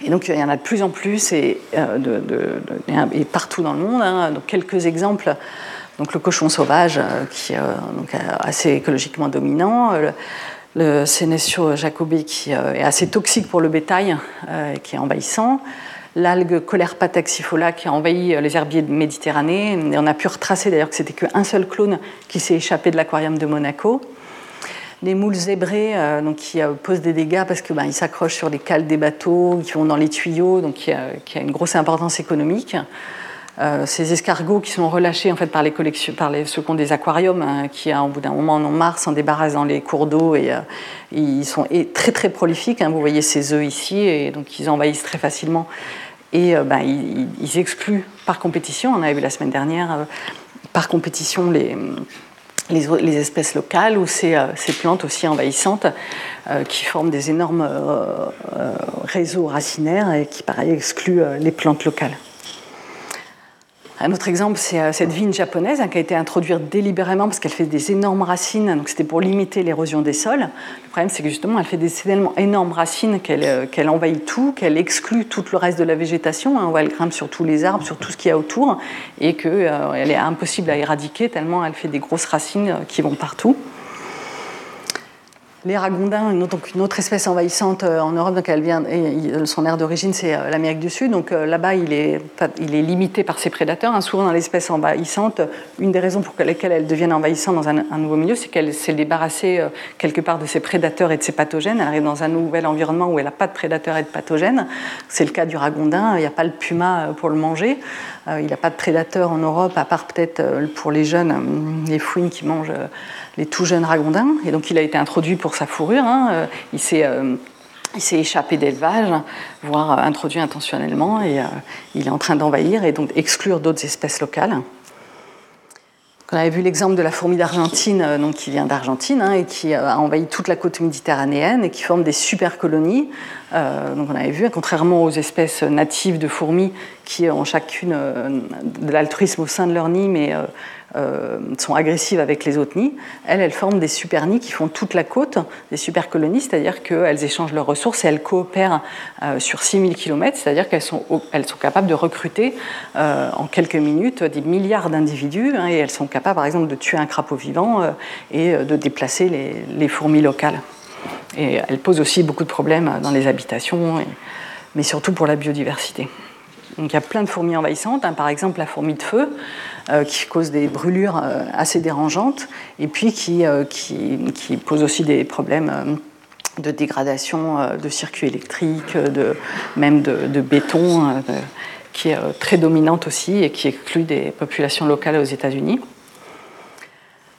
Et donc, il y en a de plus en plus et, et partout dans le monde. Hein. donc, quelques exemples. Donc, le cochon sauvage, qui est assez écologiquement dominant. Le, le Senecio jacobi, qui est assez toxique pour le bétail, qui est envahissant l'algue Colerpa taxifola qui a envahi euh, les herbiers de Méditerranée. Et on a pu retracer d'ailleurs que c'était qu'un seul clone qui s'est échappé de l'aquarium de Monaco. Les moules zébrés euh, donc, qui euh, posent des dégâts parce qu'ils ben, s'accrochent sur les cales des bateaux, qui vont dans les tuyaux, donc qui a, une grosse importance économique. Ces escargots qui sont relâchés en fait par les collections, par les, ceux qui ont des aquariums, hein, qui au bout d'un moment en ont marre, s'en débarrassent dans les cours d'eau et ils sont très très prolifiques. Hein. vous voyez ces œufs ici et donc ils envahissent très facilement et euh, ben, ils, excluent par compétition, on avait vu la semaine dernière, euh, par compétition les, espèces locales ou euh, ces, plantes aussi envahissantes qui forment des énormes réseaux racinaires et qui, pareil, excluent les plantes locales. Un autre exemple, c'est euh, cette vigne japonaise hein, qui a été introduite délibérément parce qu'elle fait des énormes racines, donc c'était pour limiter l'érosion des sols. Le problème, c'est que justement, elle fait des énormes racines euh, qu'elle envahit tout, qu'elle exclut tout le reste de la végétation, hein, où elle grimpe sur tous les arbres, sur tout ce qu'il y a autour, et qu'elle euh, est impossible à éradiquer tellement elle fait des grosses racines qui vont partout. Les ragondins, une autre, donc une autre espèce envahissante euh, en Europe, donc elle vient, et son aire d'origine c'est euh, l'Amérique du Sud, donc euh, là-bas il est, limité par ses prédateurs. Hein. Souvent dans l'espèce envahissante, une des raisons pour lesquelles elle devient envahissante dans un, nouveau milieu, c'est qu'elle s'est débarrassée quelque part de ses prédateurs et de ses pathogènes. Elle arrive dans un nouvel environnement où elle n'a pas de prédateurs et de pathogènes. C'est le cas du ragondin, il n'y a pas le puma pour le manger. Il n'y a pas de prédateurs en Europe, à part peut-être pour les jeunes, les fouines qui mangent les tout jeunes ragondins. Et donc il a été introduit pour sa fourrure. Hein. Euh, il s'est euh, il échappé d'élevage, voire euh, introduit intentionnellement, et il est en train d'envahir et donc exclure d'autres espèces locales. On avait vu l'exemple de la fourmi d'Argentine, qui vient d'Argentine hein, et qui a envahi toute la côte méditerranéenne et qui forme des super colonies. Donc on avait vu, contrairement aux espèces natives de fourmis qui ont chacune de l'altruisme au sein de leur nid, mais sont agressives avec les autres nids, elles, elles forment des super nids qui font toute la côte, des super colonies, c'est-à-dire qu'elles échangent leurs ressources et elles coopèrent sur 6000 km, c'est-à-dire qu'elles sont, capables de recruter en quelques minutes des milliards d'individus hein, et elles sont capables, par exemple, de tuer un crapaud vivant et de déplacer les fourmis locales. Et elles posent aussi beaucoup de problèmes dans les habitations, mais surtout pour la biodiversité. Donc il y a plein de fourmis envahissantes, hein. par exemple la fourmi de feu, euh, qui cause des brûlures euh, assez dérangeantes, et puis qui, euh, pose aussi des problèmes de dégradation de circuits électriques, de, même de béton, qui est très dominante aussi et qui exclut des populations locales aux États-Unis.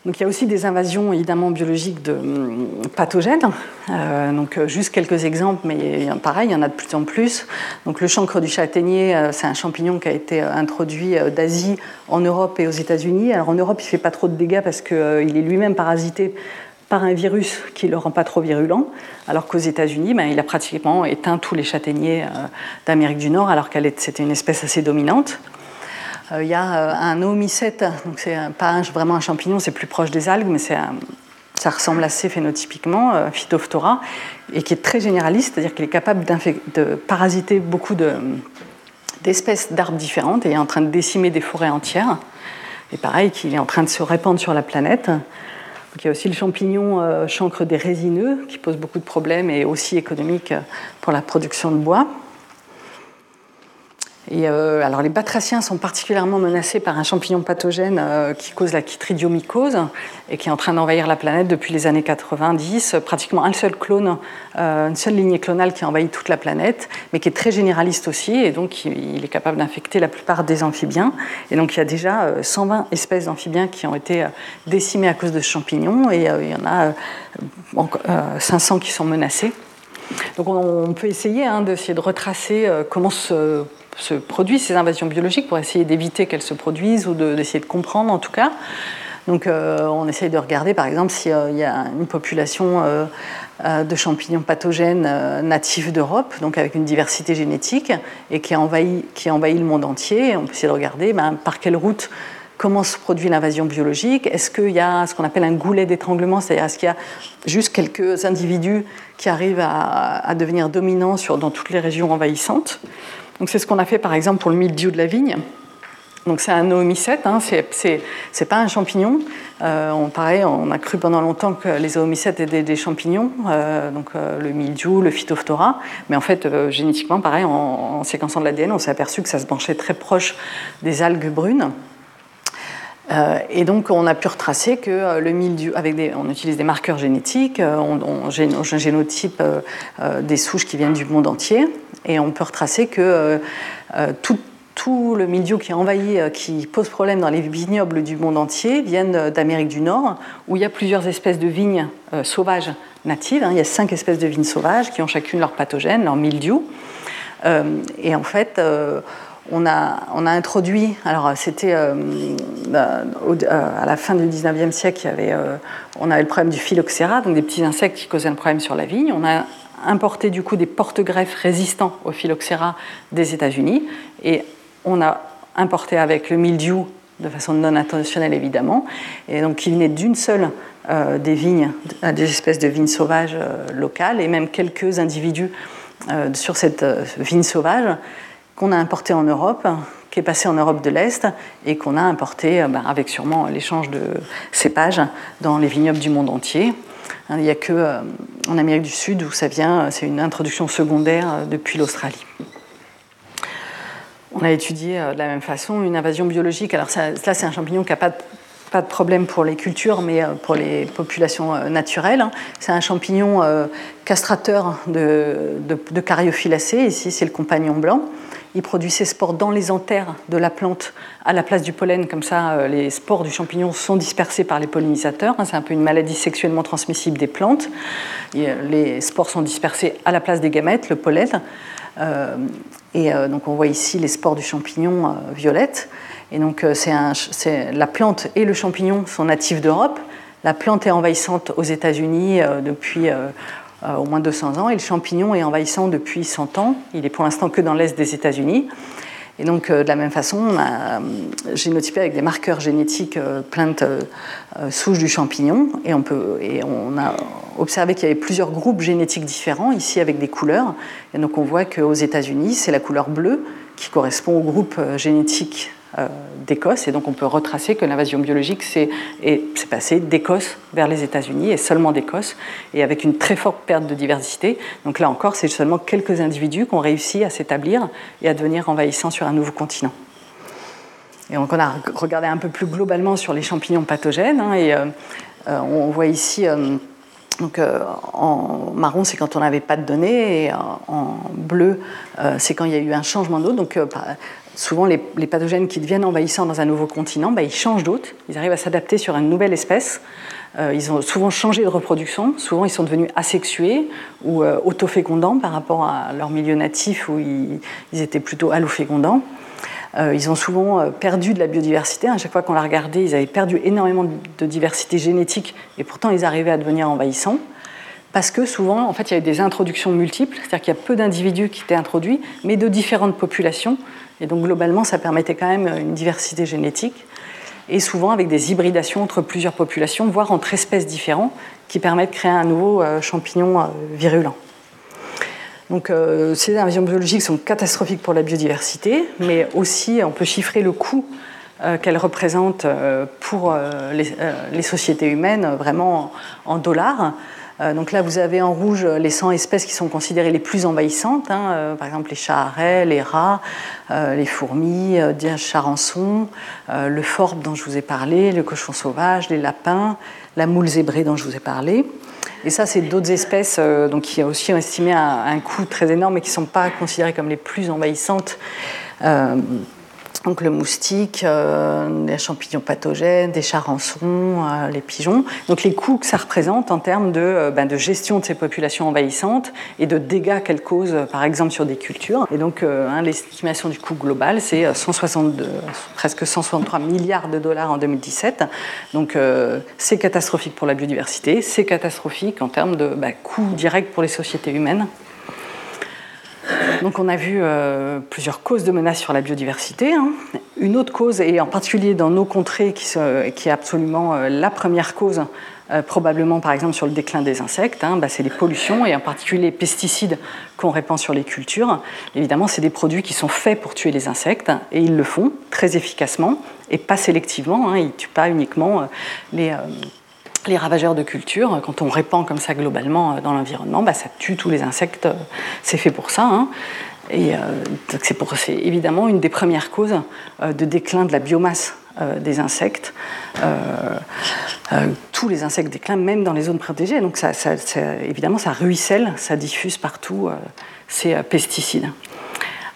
Donc il y a aussi des invasions évidemment biologiques de hum, pathogènes. Euh, donc euh, juste quelques exemples, mais pareil, il y en a de plus en plus. Donc le chancre du châtaignier, euh, c'est un champignon qui a été introduit d'Asie en Europe et aux États-Unis. Alors en Europe, il fait pas trop de dégâts parce qu'il est lui-même parasité par un virus qui ne le rend pas trop virulent, alors qu'aux États-Unis, ben, il a pratiquement éteint tous les châtaigniers d'Amérique du Nord, alors qu'elle c'était une espèce assez dominante. Euh, il y a euh, un oomycète, donc c'est pas vraiment un champignon, c'est plus proche des algues, mais ça ressemble assez phénotypiquement, euh, Phytophthora, et qui est très généraliste, c'est-à-dire qu'il est capable de parasiter beaucoup d'espèces d'arbres différentes et est en train de décimer des forêts entières. Et pareil, qu'il est en train de se répandre sur la planète. il y a aussi le champignon chancre des résineux, qui pose beaucoup de problèmes et aussi économique pour la production de bois. Euh, alors les batraciens sont particulièrement menacés par un champignon pathogène euh, qui cause la chytridiomycose et qui est en train d'envahir la planète depuis les années 90. Pratiquement un seul clone, euh, une seule lignée clonale qui envahit toute la planète, mais qui est très généraliste aussi et donc il est capable d'infecter la plupart des amphibiens. Et donc il y a déjà 120 espèces d'amphibiens qui ont été décimées à cause de ce champignon et il y en a 500 qui sont menacés. Donc on, peut essayer hein, d'essayer de retracer comment se se produisent ces invasions biologiques pour essayer d'éviter qu'elles se produisent ou d'essayer de, comprendre en tout cas. Donc euh, on essaye de regarder par exemple s'il y a une population euh, euh, de champignons pathogènes natifs d'Europe, donc avec une diversité génétique, et qui a envahi, qui le monde entier. on peut essayer de regarder ben, par quelle route comment se produit l'invasion biologique Est-ce qu'il y a ce qu'on appelle un goulet d'étranglement C'est-à-dire est-ce qu'il y a juste quelques individus qui arrivent à, devenir dominants dans toutes les régions envahissantes? Donc c'est ce qu'on a fait par exemple pour le mildiou de la vigne. Donc c'est un oomycète, hein, c'est pas un champignon. Euh, on, pareil, on a cru pendant longtemps que les oomycètes étaient des, champignons, euh, donc euh, le mildiou, le phytophthora. Mais en fait, génétiquement, pareil, en, séquençant de l'ADN, on s'est aperçu que ça se branchait très proche des algues brunes. et donc, on a pu retracer que le mildiou, avec des, on utilise des marqueurs génétiques, on, on, génotype des souches qui viennent du monde entier. Et on peut retracer que euh, euh, tout, le milieu qui envahit, euh, qui pose problème dans les vignobles du monde entier, viennent d'Amérique du Nord, où il y a plusieurs espèces de vignes sauvages natives. Hein. Il y a cinq espèces de vignes sauvages qui ont chacune leur pathogène, leur mildiou. et en fait, on a, a, introduit, alors c'était à la fin du 19e siècle, on avait le problème du phylloxéra, donc des petits insectes qui causaient un problème sur la vigne. A importé du coup des porte-greffes résistants au phylloxéra des États-Unis et on a importé avec le mildiou de façon non intentionnelle évidemment, et donc qui venait d'une seule euh, des vignes, des espèces de vignes sauvages euh, locales et même quelques individus euh, sur cette vigne sauvage qu'on a importé en Europe, qui est passé en Europe de l'Est et qu'on a importé ben, avec sûrement l'échange de cépages dans les vignobles du monde entier. Hein, il n'y a que euh, en Amérique du Sud où ça vient, euh, c'est une introduction secondaire euh, depuis l'Australie. On a étudié de la même façon une invasion biologique. Alors ça, c'est un champignon qui n'a pas pas de problème pour les cultures, mais pour les populations naturelles. Hein. C'est un champignon castrateur de, de. Ici, c'est le compagnon blanc. Il produit ses spores dans les anthères de la plante à la place du pollen. Comme ça, euh, les spores du champignon sont dispersés par les pollinisateurs. Hein, c'est un peu une maladie sexuellement transmissible des plantes. Euh, les spores sont dispersés à la place des gamètes, le pollen. Euh, et donc on voit ici les spores du champignon violettes. Et donc c'est la plante et le champignon sont natifs d'Europe. La plante est envahissante aux États-Unis depuis euh, au moins 200 ans, et le champignon est envahissant depuis 100 ans. Il est pour l'instant que dans l'est des États-Unis. Et donc, de la même façon, on a génotypé avec des marqueurs génétiques plein de souches du champignon. Et on, a observé qu'il y avait plusieurs groupes génétiques différents, ici avec des couleurs. Et donc, on voit qu'aux États-Unis, c'est la couleur bleue qui correspond au groupe génétique euh, d'Écosse. Et donc on peut retracer que l'invasion biologique s'est passée d'Écosse vers les États-Unis et seulement d'Écosse, et avec une très forte perte de diversité. Donc là encore, c'est seulement quelques individus qui ont réussi à s'établir et à devenir envahissants sur un nouveau continent. Et donc on a regardé un peu plus globalement sur les champignons pathogènes, hein, et euh, euh, on voit ici. Donc en marron, c'est quand on n'avait pas de données, et en bleu, c'est quand il y a eu un changement d'eau. Donc souvent les, pathogènes qui deviennent envahissants dans un nouveau continent, bah, ils changent d'hôte, ils arrivent à s'adapter sur une nouvelle espèce. Euh, ils ont souvent changé de reproduction, souvent ils sont devenus asexués ou euh, autofécondants par rapport à leur milieu natif où ils, étaient plutôt allofécondants. Euh, ils ont souvent perdu de la biodiversité. À chaque fois qu'on l'a regardé, ils avaient perdu énormément de diversité génétique et pourtant ils arrivaient à devenir envahissants. Parce que souvent, en fait, il y avait des introductions multiples, c'est-à-dire qu'il y a peu d'individus qui étaient introduits, mais de différentes populations. Et donc globalement, ça permettait quand même une diversité génétique, et souvent avec des hybridations entre plusieurs populations, voire entre espèces différentes, qui permettent de créer un nouveau euh, champignon euh, virulent. Donc euh, ces invasions biologiques sont catastrophiques pour la biodiversité, mais aussi on peut chiffrer le coût qu'elles représentent pour les, sociétés humaines vraiment en dollars. Euh, donc là, vous avez en rouge les 100 espèces qui sont considérées les plus envahissantes, hein, euh, par exemple les chats les rats, euh, les fourmis, les charançons, le forbe dont je vous ai parlé, le cochon sauvage, les lapins, la moule zébrée dont je vous ai parlé. Et ça, c'est d'autres espèces donc, qui aussi ont estimé un, un coût très énorme et qui ne sont pas considérées comme les plus envahissantes donc le moustique, euh, les champignons pathogènes, des charançons, euh, les pigeons. Donc les coûts que ça représente en termes de, euh, ben, de, gestion de ces populations envahissantes et de dégâts qu'elles causent, par exemple sur des cultures. Et donc hein, l'estimation du coût global, c'est presque 163 milliards de dollars en 2017. Donc c'est catastrophique pour la biodiversité, c'est catastrophique en termes de ben, coûts directs pour les sociétés humaines. Donc on a vu euh, plusieurs causes de menaces sur la biodiversité. Hein. Une autre cause, et en particulier dans nos contrées, qui, est absolument euh, la première cause, euh, probablement par exemple sur le déclin des insectes, hein, bah, c'est les pollutions, et en particulier les pesticides qu'on répand sur les cultures. Évidemment, c'est des produits qui sont faits pour tuer les insectes, et ils le font très efficacement, et pas sélectivement. Hein. ils ne tuent pas uniquement les les ravageurs de culture, quand on répand comme ça globalement euh, dans l'environnement, bah, ça tue tous les insectes. Euh, c'est fait pour ça. Hein. Et euh, c'est évidemment une des premières causes de déclin de la biomasse des insectes. tous les insectes déclinent, même dans les zones protégées. Donc évidemment, ça ruisselle, ça diffuse partout ces pesticides.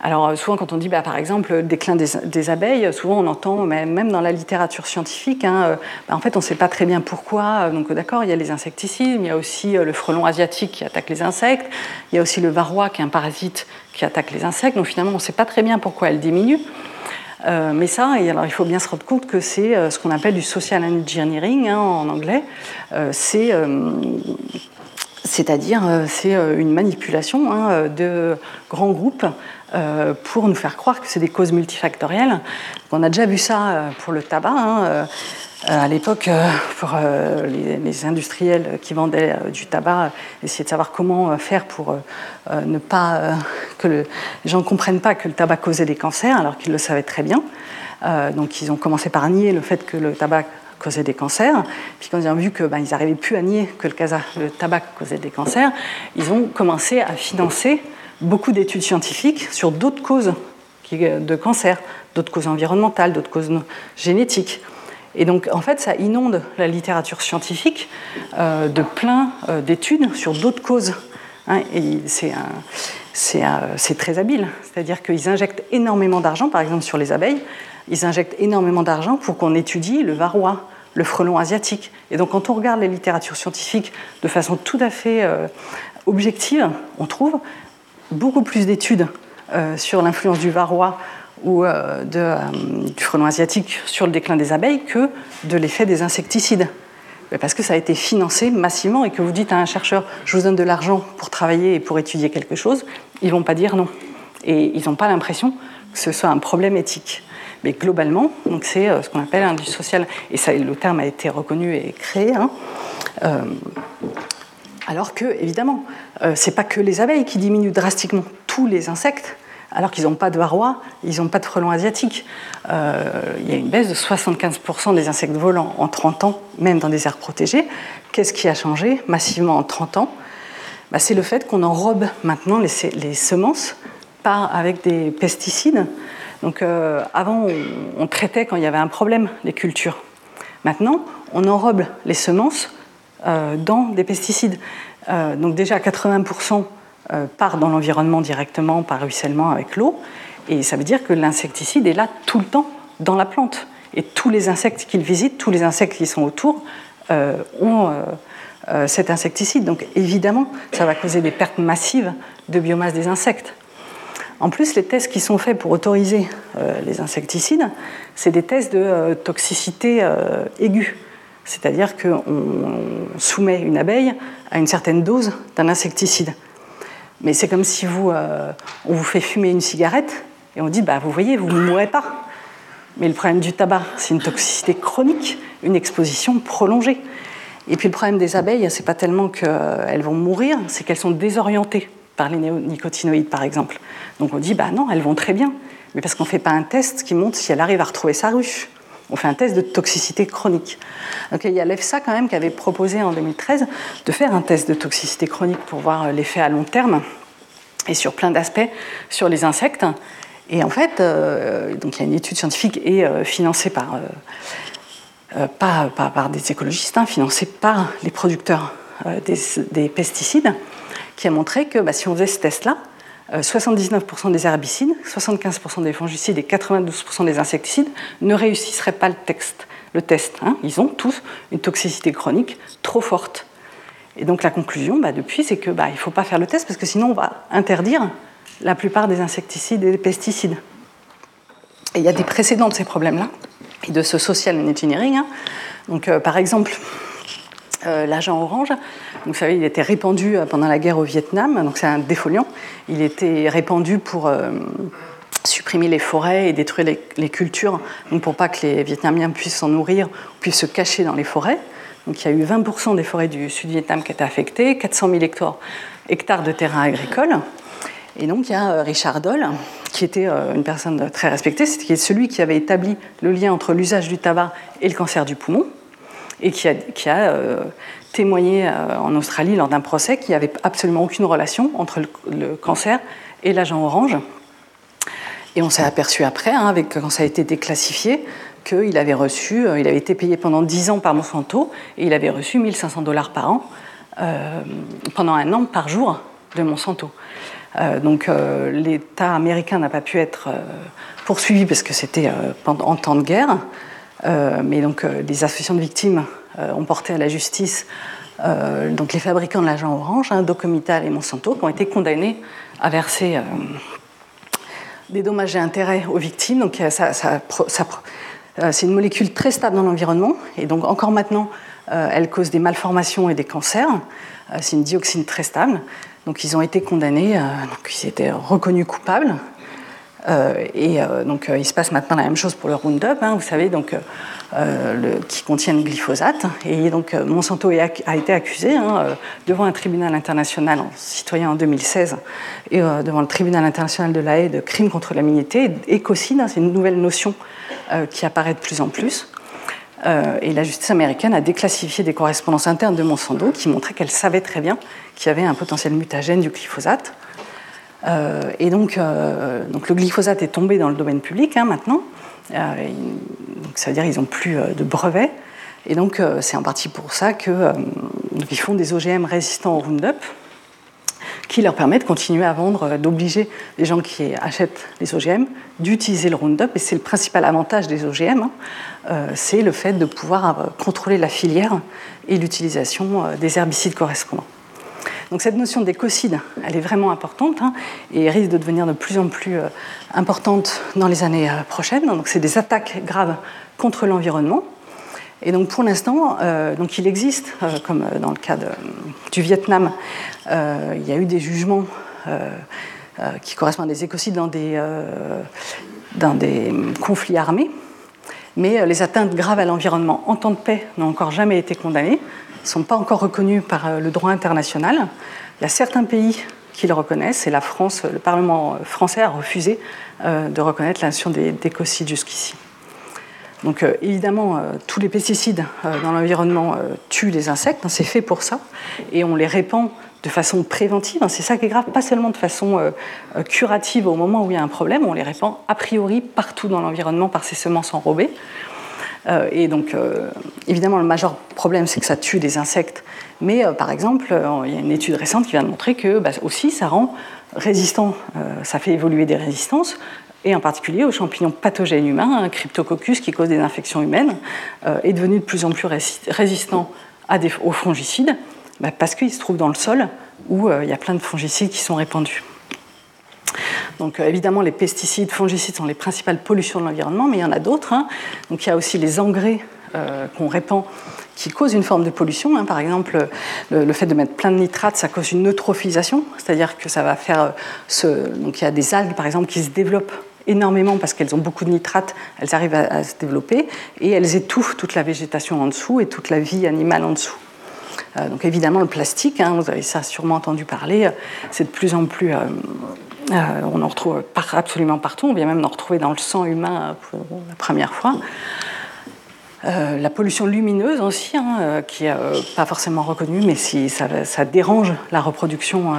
Alors euh, souvent quand on dit bah, par exemple le déclin des, abeilles, souvent on entend même dans la littérature scientifique, hein, euh, bah, en fait on ne sait pas très bien pourquoi. Donc d'accord, il y a les insecticides, il y a aussi euh, le frelon asiatique qui attaque les insectes, il y a aussi le varroa qui est un parasite qui attaque les insectes. Donc finalement on ne sait pas très bien pourquoi elle diminue. mais ça, alors il faut bien se rendre compte que c'est ce qu'on appelle du social engineering hein, en anglais. c'est c'est-à-dire c'est une manipulation hein, de grands groupes euh, pour nous faire croire que c'est des causes multifactorielles. On a déjà vu ça euh, pour le tabac. Hein, euh, à l'époque, pour les, industriels qui vendaient du tabac, essayer de savoir comment faire pour ne pas que les gens ne comprennent pas que le tabac causait des cancers, alors qu'ils le savaient très bien. donc, ils ont commencé par nier le fait que le tabac causait des cancers. Puis quand ils ont vu qu'ils ben, n'arrivaient plus à nier que le, tabac causait des cancers, ils ont commencé à financer beaucoup d'études scientifiques sur d'autres causes de cancer, d'autres causes environnementales, d'autres causes génétiques. Et donc, en fait, ça inonde la littérature scientifique euh, de plein euh, d'études sur d'autres causes. Hein, et c'est très habile. C'est-à-dire qu'ils injectent énormément d'argent, par exemple sur les abeilles, ils injectent énormément d'argent pour qu'on étudie le varroa, le frelon asiatique. Et donc, quand on regarde les littératures scientifiques de façon tout à fait euh, objective, on trouve beaucoup plus d'études euh, sur l'influence du varroa ou euh, euh, du frelon asiatique sur le déclin des abeilles que de l'effet des insecticides. Parce que ça a été financé massivement et que vous dites à un chercheur je vous donne de l'argent pour travailler et pour étudier quelque chose, ils ne vont pas dire non. Et ils n'ont pas l'impression que ce soit un problème éthique. Mais globalement, c'est ce qu'on appelle un du social, et ça, le terme a été reconnu et créé. Hein, alors que, évidemment, ce n'est pas que les abeilles qui diminuent drastiquement, tous les insectes alors qu'ils n'ont pas de varroa, ils n'ont pas de frelons asiatiques. Euh, il y a une baisse de 75% des insectes volants en 30 ans, même dans des aires protégées. Qu'est-ce qui a changé massivement en 30 ans? Bah, C'est le fait qu'on enrobe maintenant les, semences avec des pesticides. Donc euh, avant, on, traitait quand il y avait un problème les cultures. Maintenant, on enrobe les semences euh, dans des pesticides. donc déjà 80% euh, part dans l'environnement directement par ruissellement avec l'eau. Et ça veut dire que l'insecticide est là tout le temps dans la plante. Et tous les insectes qu'il visite, tous les insectes qui sont autour, euh, ont euh, cet insecticide. Donc évidemment, ça va causer des pertes massives de biomasse des insectes. En plus, les tests qui sont faits pour autoriser les insecticides, c'est des tests de toxicité aiguë. C'est-à-dire qu'on soumet une abeille à une certaine dose d'un insecticide. Mais c'est comme si euh, on vous fait fumer une cigarette et on dit, bah, vous voyez, vous ne mourrez pas. Mais le problème du tabac, c'est une toxicité chronique, une exposition prolongée. Et puis le problème des abeilles, c'est pas tellement qu'elles vont mourir, c'est qu'elles sont désorientées par les néonicotinoïdes, par exemple. Donc on dit, bah non, elles vont très bien. Mais parce qu'on ne fait pas un test qui montre si elle arrive à retrouver sa ruche. On fait un test de toxicité chronique. Donc il y a l'EFSA quand même qui avait proposé en 2013 de faire un test de toxicité chronique pour voir l'effet à long terme et sur plein d'aspects sur les insectes. Et en fait, euh, donc il y a une étude scientifique et euh, financée euh, par des écologistes, hein, financée par les producteurs des, pesticides, qui a montré que bah, si on faisait ce test-là, 79% des herbicides, 75% des fongicides et 92% des insecticides ne réussisseraient pas le, le test. Hein. Ils ont tous une toxicité chronique trop forte. Et donc la conclusion, bah, depuis, c'est qu'il bah, ne faut pas faire le test parce que sinon on va interdire la plupart des insecticides et des pesticides. Et il y a des précédents de ces problèmes-là et de ce social engineering. Hein. Donc, euh, par exemple, euh, l'agent orange, vous savez, il était répandu euh, pendant la guerre au Vietnam, donc c'est un défoliant. Il était répandu pour supprimer les forêts et détruire les, cultures, donc pour pas que les Vietnamiens puissent s'en nourrir, puissent se cacher dans les forêts. Donc il y a eu 20% des forêts du Sud-Vietnam qui étaient affectées, 400 000 hectares, de terrain agricole. Et donc il y a euh, Richard Doll, qui était euh, une personne très respectée, c'était celui qui avait établi le lien entre l'usage du tabac et le cancer du poumon, et qui a, euh, témoigné en Australie lors d'un procès qu'il n'y avait absolument aucune relation entre le, cancer et l'agent orange. Et on s'est aperçu après, hein, quand ça a été déclassifié, qu'il avait euh, été payé pendant 10 ans par Monsanto et il avait reçu 1500 dollars par an euh, pendant un an par jour de Monsanto. Euh, donc l'État américain n'a pas pu être poursuivi parce que c'était en temps de guerre, mais donc les associations de victimes ont porté à la justice donc les fabricants de l'agent orange, hein, Docomital et Monsanto, qui ont été condamnés à verser des dommages et intérêts aux victimes. Donc ça, euh, c'est une molécule très stable dans l'environnement et donc encore maintenant, euh, elle cause des malformations et des cancers. Euh, c'est une dioxine très stable. Donc ils ont été condamnés, donc ils étaient reconnus coupables. Et donc il se passe maintenant la même chose pour le Roundup, hein, vous savez, donc, qui contient le glyphosate. Et donc Monsanto a été accusé hein, devant un tribunal international citoyen en 2016 et devant le tribunal international de la haie de crimes contre l'immunité. Écocide, hein, c'est une nouvelle notion euh, qui apparaît de plus en plus. Euh, et la justice américaine a déclassifié des correspondances internes de Monsanto qui montraient qu'elle savait très bien qu'il y avait un potentiel mutagène du glyphosate. Euh, et donc, donc, le glyphosate est tombé dans le domaine public hein, maintenant. donc, ça veut dire qu'ils n'ont plus de brevets. Et donc, c'est en partie pour ça qu'ils font des OGM résistants au Roundup qui leur permet de continuer à vendre, euh, d'obliger les gens qui achètent les OGM d'utiliser le Roundup. Et c'est le principal avantage des OGM, hein. euh, c'est le fait de pouvoir euh, contrôler la filière et l'utilisation des herbicides correspondants. Donc cette notion d'écocide, elle est vraiment importante hein, et risque de devenir de plus en plus importante dans les années prochaines. Donc c'est des attaques graves contre l'environnement. Et donc pour l'instant, donc il existe, comme dans le cas du Vietnam, euh, il y a eu des jugements euh, qui correspondent à des écocides dans des, dans des conflits armés. Mais les atteintes graves à l'environnement en temps de paix n'ont encore jamais été condamnées, ne sont pas encore reconnues par le droit international. Il y a certains pays qui le reconnaissent et la France, le Parlement français a refusé de reconnaître la notion d'écocide jusqu'ici. Donc euh, évidemment, euh, tous les pesticides euh, dans l'environnement tuent les insectes, hein, c'est fait pour ça, et on les répand de façon préventive, hein, c'est ça qui est grave, pas seulement de façon curative au moment où il y a un problème, on les répand a priori partout dans l'environnement par ces semences enrobées. et donc, évidemment, le majeur problème, c'est que ça tue des insectes. Mais par exemple, il y a une étude récente qui vient de montrer que bah, aussi ça rend résistant, ça fait évoluer des résistances et en particulier aux champignons pathogènes humains, un cryptococcus qui cause des infections humaines, euh, est devenu de plus en plus résistant aux fongicides, bah, parce qu'il se trouve dans le sol où euh, il y a plein de fongicides qui sont répandus. Donc euh, évidemment, les pesticides, fongicides sont les principales pollutions de l'environnement, mais il y en a d'autres. Hein. Donc il y a aussi les engrais qu'on répand qui causent une forme de pollution. Hein. Par exemple, le, fait de mettre plein de nitrates, ça cause une eutrophisation, c'est-à-dire que ça va faire ce... Donc il y a des algues, par exemple, qui se développent énormément parce qu'elles ont beaucoup de nitrates, elles arrivent à, se développer et elles étouffent toute la végétation en dessous et toute la vie animale en dessous. Euh, donc évidemment le plastique, hein, vous avez ça sûrement entendu parler, euh, c'est de plus en plus... Euh, on en retrouve absolument partout, on vient même en retrouver dans le sang humain pour la première fois. la pollution lumineuse aussi, hein, qui n'est pas forcément reconnue, mais si ça, dérange la reproduction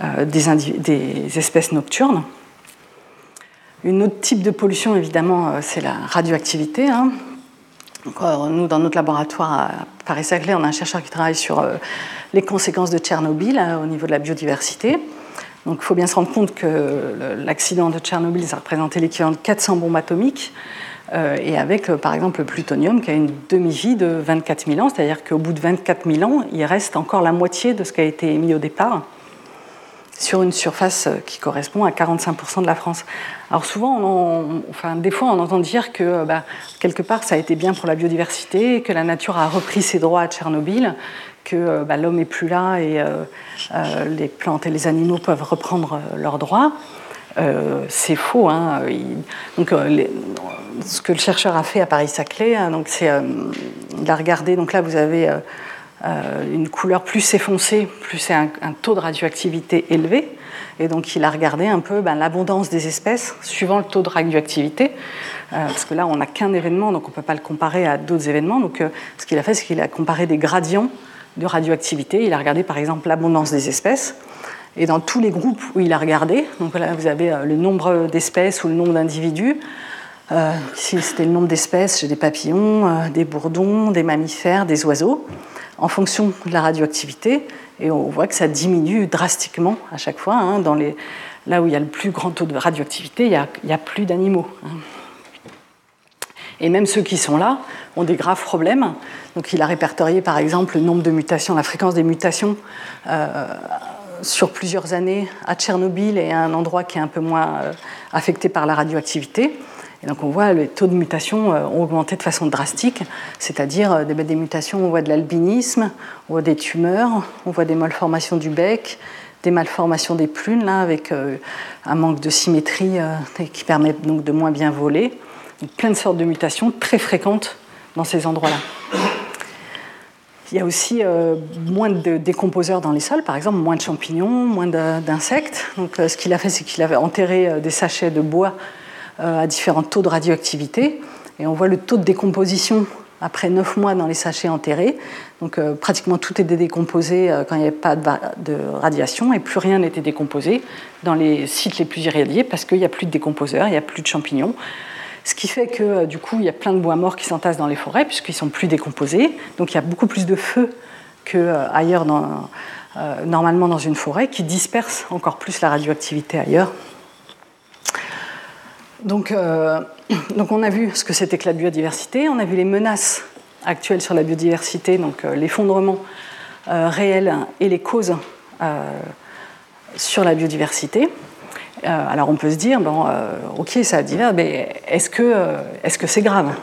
des espèces nocturnes. Une autre type de pollution, évidemment, euh, c'est la radioactivité. Hein. Euh, nous, dans notre laboratoire à Paris-Saclay, on a un chercheur qui travaille sur euh, les conséquences de Tchernobyl au niveau de la biodiversité. Il faut bien se rendre compte que l'accident de Tchernobyl, ça représentait l'équivalent de 400 bombes atomiques. et avec, par exemple, le plutonium qui a une demi-vie de 24 000 ans, c'est-à-dire qu'au bout de 24 000 ans, il reste encore la moitié de ce qui a été émis au départ sur une surface qui correspond à 45% de la France. Alors souvent, enfin, des fois, on entend dire que bah, quelque part, ça a été bien pour la biodiversité, que la nature a repris ses droits à Tchernobyl, que bah, l'homme n'est plus là et euh, euh, les plantes et les animaux peuvent reprendre euh, leurs droits. c'est faux. Hein. donc, ce que le chercheur a fait à Paris-Saclay, hein, donc c'est, il a regardé. Donc là, vous avez une couleur plus foncée, plus c'est un, taux de radioactivité élevé. Et donc il a regardé un peu ben, l'abondance des espèces suivant le taux de radioactivité, euh, parce que là on n'a qu'un événement, donc on ne peut pas le comparer à d'autres événements. Donc euh, ce qu'il a fait, c'est qu'il a comparé des gradients de radioactivité. Il a regardé par exemple l'abondance des espèces. Et dans tous les groupes où il a regardé, donc là vous avez euh, le nombre d'espèces ou le nombre d'individus. si c'était le nombre d'espèces, j'ai des papillons, des bourdons, des mammifères, des oiseaux, en fonction de la radioactivité. Et on voit que ça diminue drastiquement à chaque fois. Hein, là où il y a le plus grand taux de radioactivité, il n'y a, plus d'animaux. Hein. Et même ceux qui sont là ont des graves problèmes. Donc il a répertorié par exemple le nombre de mutations, la fréquence des mutations euh, sur plusieurs années à Tchernobyl et à un endroit qui est un peu moins euh, affecté par la radioactivité. Donc on voit les taux de mutation euh, ont augmenté de façon drastique, c'est-à-dire euh, des, mutations, on voit de l'albinisme, on voit des tumeurs, on voit des malformations du bec, des malformations des plumes, là, avec euh, un manque de symétrie qui permet donc de moins bien voler. Donc, plein de sortes de mutations très fréquentes dans ces endroits-là. Il y a aussi moins de décomposeurs dans les sols, par exemple, moins de champignons, moins d'insectes. Donc, ce qu'il a fait, c'est qu'il avait enterré des sachets de bois euh, à différents taux de radioactivité. Et on voit le taux de décomposition après 9 mois dans les sachets enterrés. Donc euh, pratiquement tout était décomposé euh, quand il n'y avait pas de, radiation et plus rien n'était décomposé dans les sites les plus irradiés parce qu'il n'y a plus de décomposeurs, il n'y a plus de champignons. Ce qui fait que du coup il y a plein de bois morts qui s'entassent dans les forêts puisqu'ils sont plus décomposés. Donc il y a beaucoup plus de feu qu'ailleurs normalement dans une forêt qui disperse encore plus la radioactivité ailleurs. Donc, euh, donc on a vu ce que c'était que la biodiversité, on a vu les menaces actuelles sur la biodiversité, donc euh, l'effondrement euh, réel et les causes sur la biodiversité. alors on peut se dire, bon, ok, ça divers, mais est-ce que est-ce que c'est grave?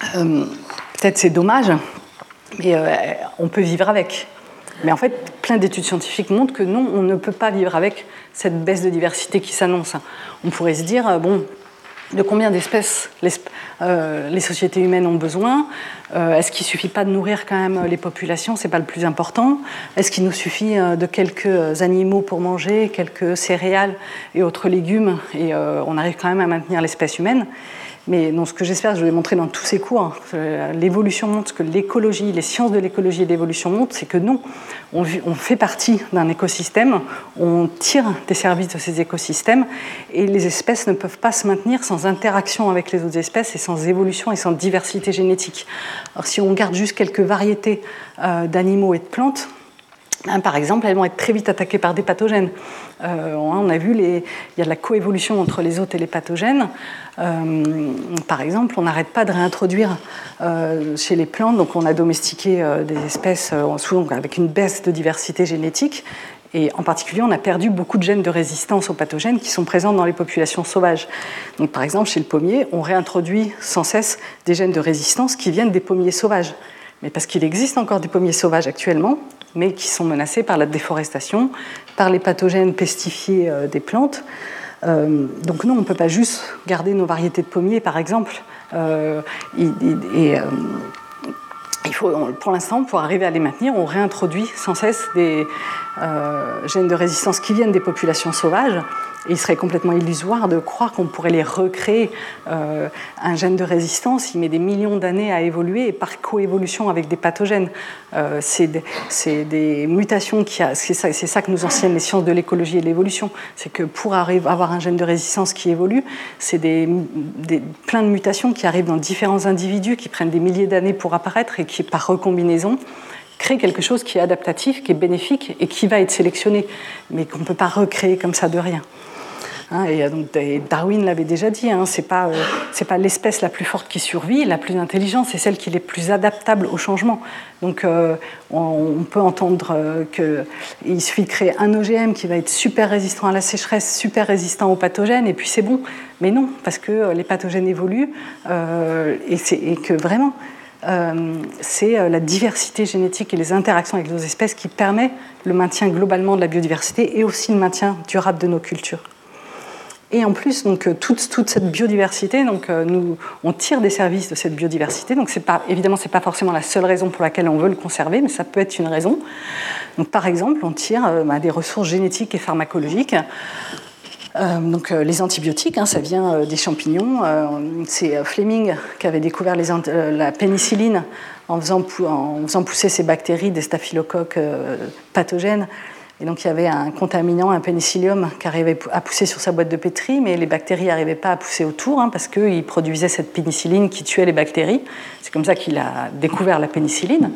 Peut-être c'est dommage, mais on peut vivre avec. Mais en fait, plein d'études scientifiques montrent que non, on ne peut pas vivre avec cette baisse de diversité qui s'annonce. On pourrait se dire, bon, de combien d'espèces euh, les, sociétés humaines ont besoin? Euh, est-ce qu'il ne suffit pas de nourrir quand même les populations? C'est pas le plus important. Est-ce qu'il nous suffit euh, de quelques animaux pour manger, quelques céréales et autres légumes et on arrive quand même à maintenir l'espèce humaine? Mais ce que j'espère, je vais montrer dans tous ces cours, hein, l'évolution montre, ce que l'écologie, les sciences de l'écologie et l'évolution montrent, c'est que non, on, fait partie d'un écosystème, on tire des services de ces écosystèmes, et les espèces ne peuvent pas se maintenir sans interaction avec les autres espèces et sans évolution et sans diversité génétique. Alors si on garde juste quelques variétés euh, d'animaux et de plantes, Hein, par exemple, elles vont être très vite attaquées par des pathogènes. Euh, on a vu, il y a de la coévolution entre les hôtes et les pathogènes. Euh, par exemple, on n'arrête pas de réintroduire euh, chez les plantes, donc on a domestiqué des espèces souvent avec une baisse de diversité génétique. Et en particulier, on a perdu beaucoup de gènes de résistance aux pathogènes qui sont présents dans les populations sauvages. Donc, par exemple, chez le pommier, on réintroduit sans cesse des gènes de résistance qui viennent des pommiers sauvages. Mais parce qu'il existe encore des pommiers sauvages actuellement, mais qui sont menacés par la déforestation, par les pathogènes pestifiés euh, des plantes. Euh, donc non, on ne peut pas juste garder nos variétés de pommiers, par exemple. Euh, il faut, pour l'instant, pour arriver à les maintenir, on réintroduit sans cesse des gènes de résistance qui viennent des populations sauvages il serait complètement illusoire de croire qu'on pourrait les recréer. Euh, un gène de résistance, il met des millions d'années à évoluer et par coévolution avec des pathogènes. Euh, c'est des, mutations qui c'est ça, que nous enseignent les sciences de l'écologie et de l'évolution. C'est que pour avoir un gène de résistance qui évolue, c'est des, plein de mutations qui arrivent dans différents individus, qui prennent des milliers d'années pour apparaître et qui, par recombinaison, créent quelque chose qui est adaptatif, qui est bénéfique et qui va être sélectionné, mais qu'on ne peut pas recréer comme ça de rien. Hein, et donc, Darwin l'avait déjà dit, hein, ce n'est pas, euh, pas l'espèce la plus forte qui survit, la plus intelligente, c'est celle qui est plus adaptable au changement. Donc euh, on, peut entendre euh, qu'il suffit de créer un OGM qui va être super résistant à la sécheresse, super résistant aux pathogènes, et puis c'est bon. Mais non, parce que les pathogènes évoluent et, que vraiment, c'est la diversité génétique et les interactions avec nos espèces qui permet le maintien globalement de la biodiversité et aussi le maintien durable de nos cultures. Et en plus, donc, euh, toute, toute cette biodiversité, donc, euh, nous, on tire des services de cette biodiversité. Donc, évidemment, ce n'est pas forcément la seule raison pour laquelle on veut le conserver, mais ça peut être une raison. Donc, par exemple, on tire euh, bah, des ressources génétiques et pharmacologiques. Donc les antibiotiques, hein, ça vient des champignons. c'est Fleming qui avait découvert la pénicilline en faisant, en pousser ces bactéries, des staphylocoques pathogènes, et donc il y avait un contaminant, un pénicillium, qui arrivait à pousser sur sa boîte de pétri, mais les bactéries n'arrivaient pas à pousser autour hein, parce qu'il produisait cette pénicilline qui tuait les bactéries. C'est comme ça qu'il a découvert la pénicilline.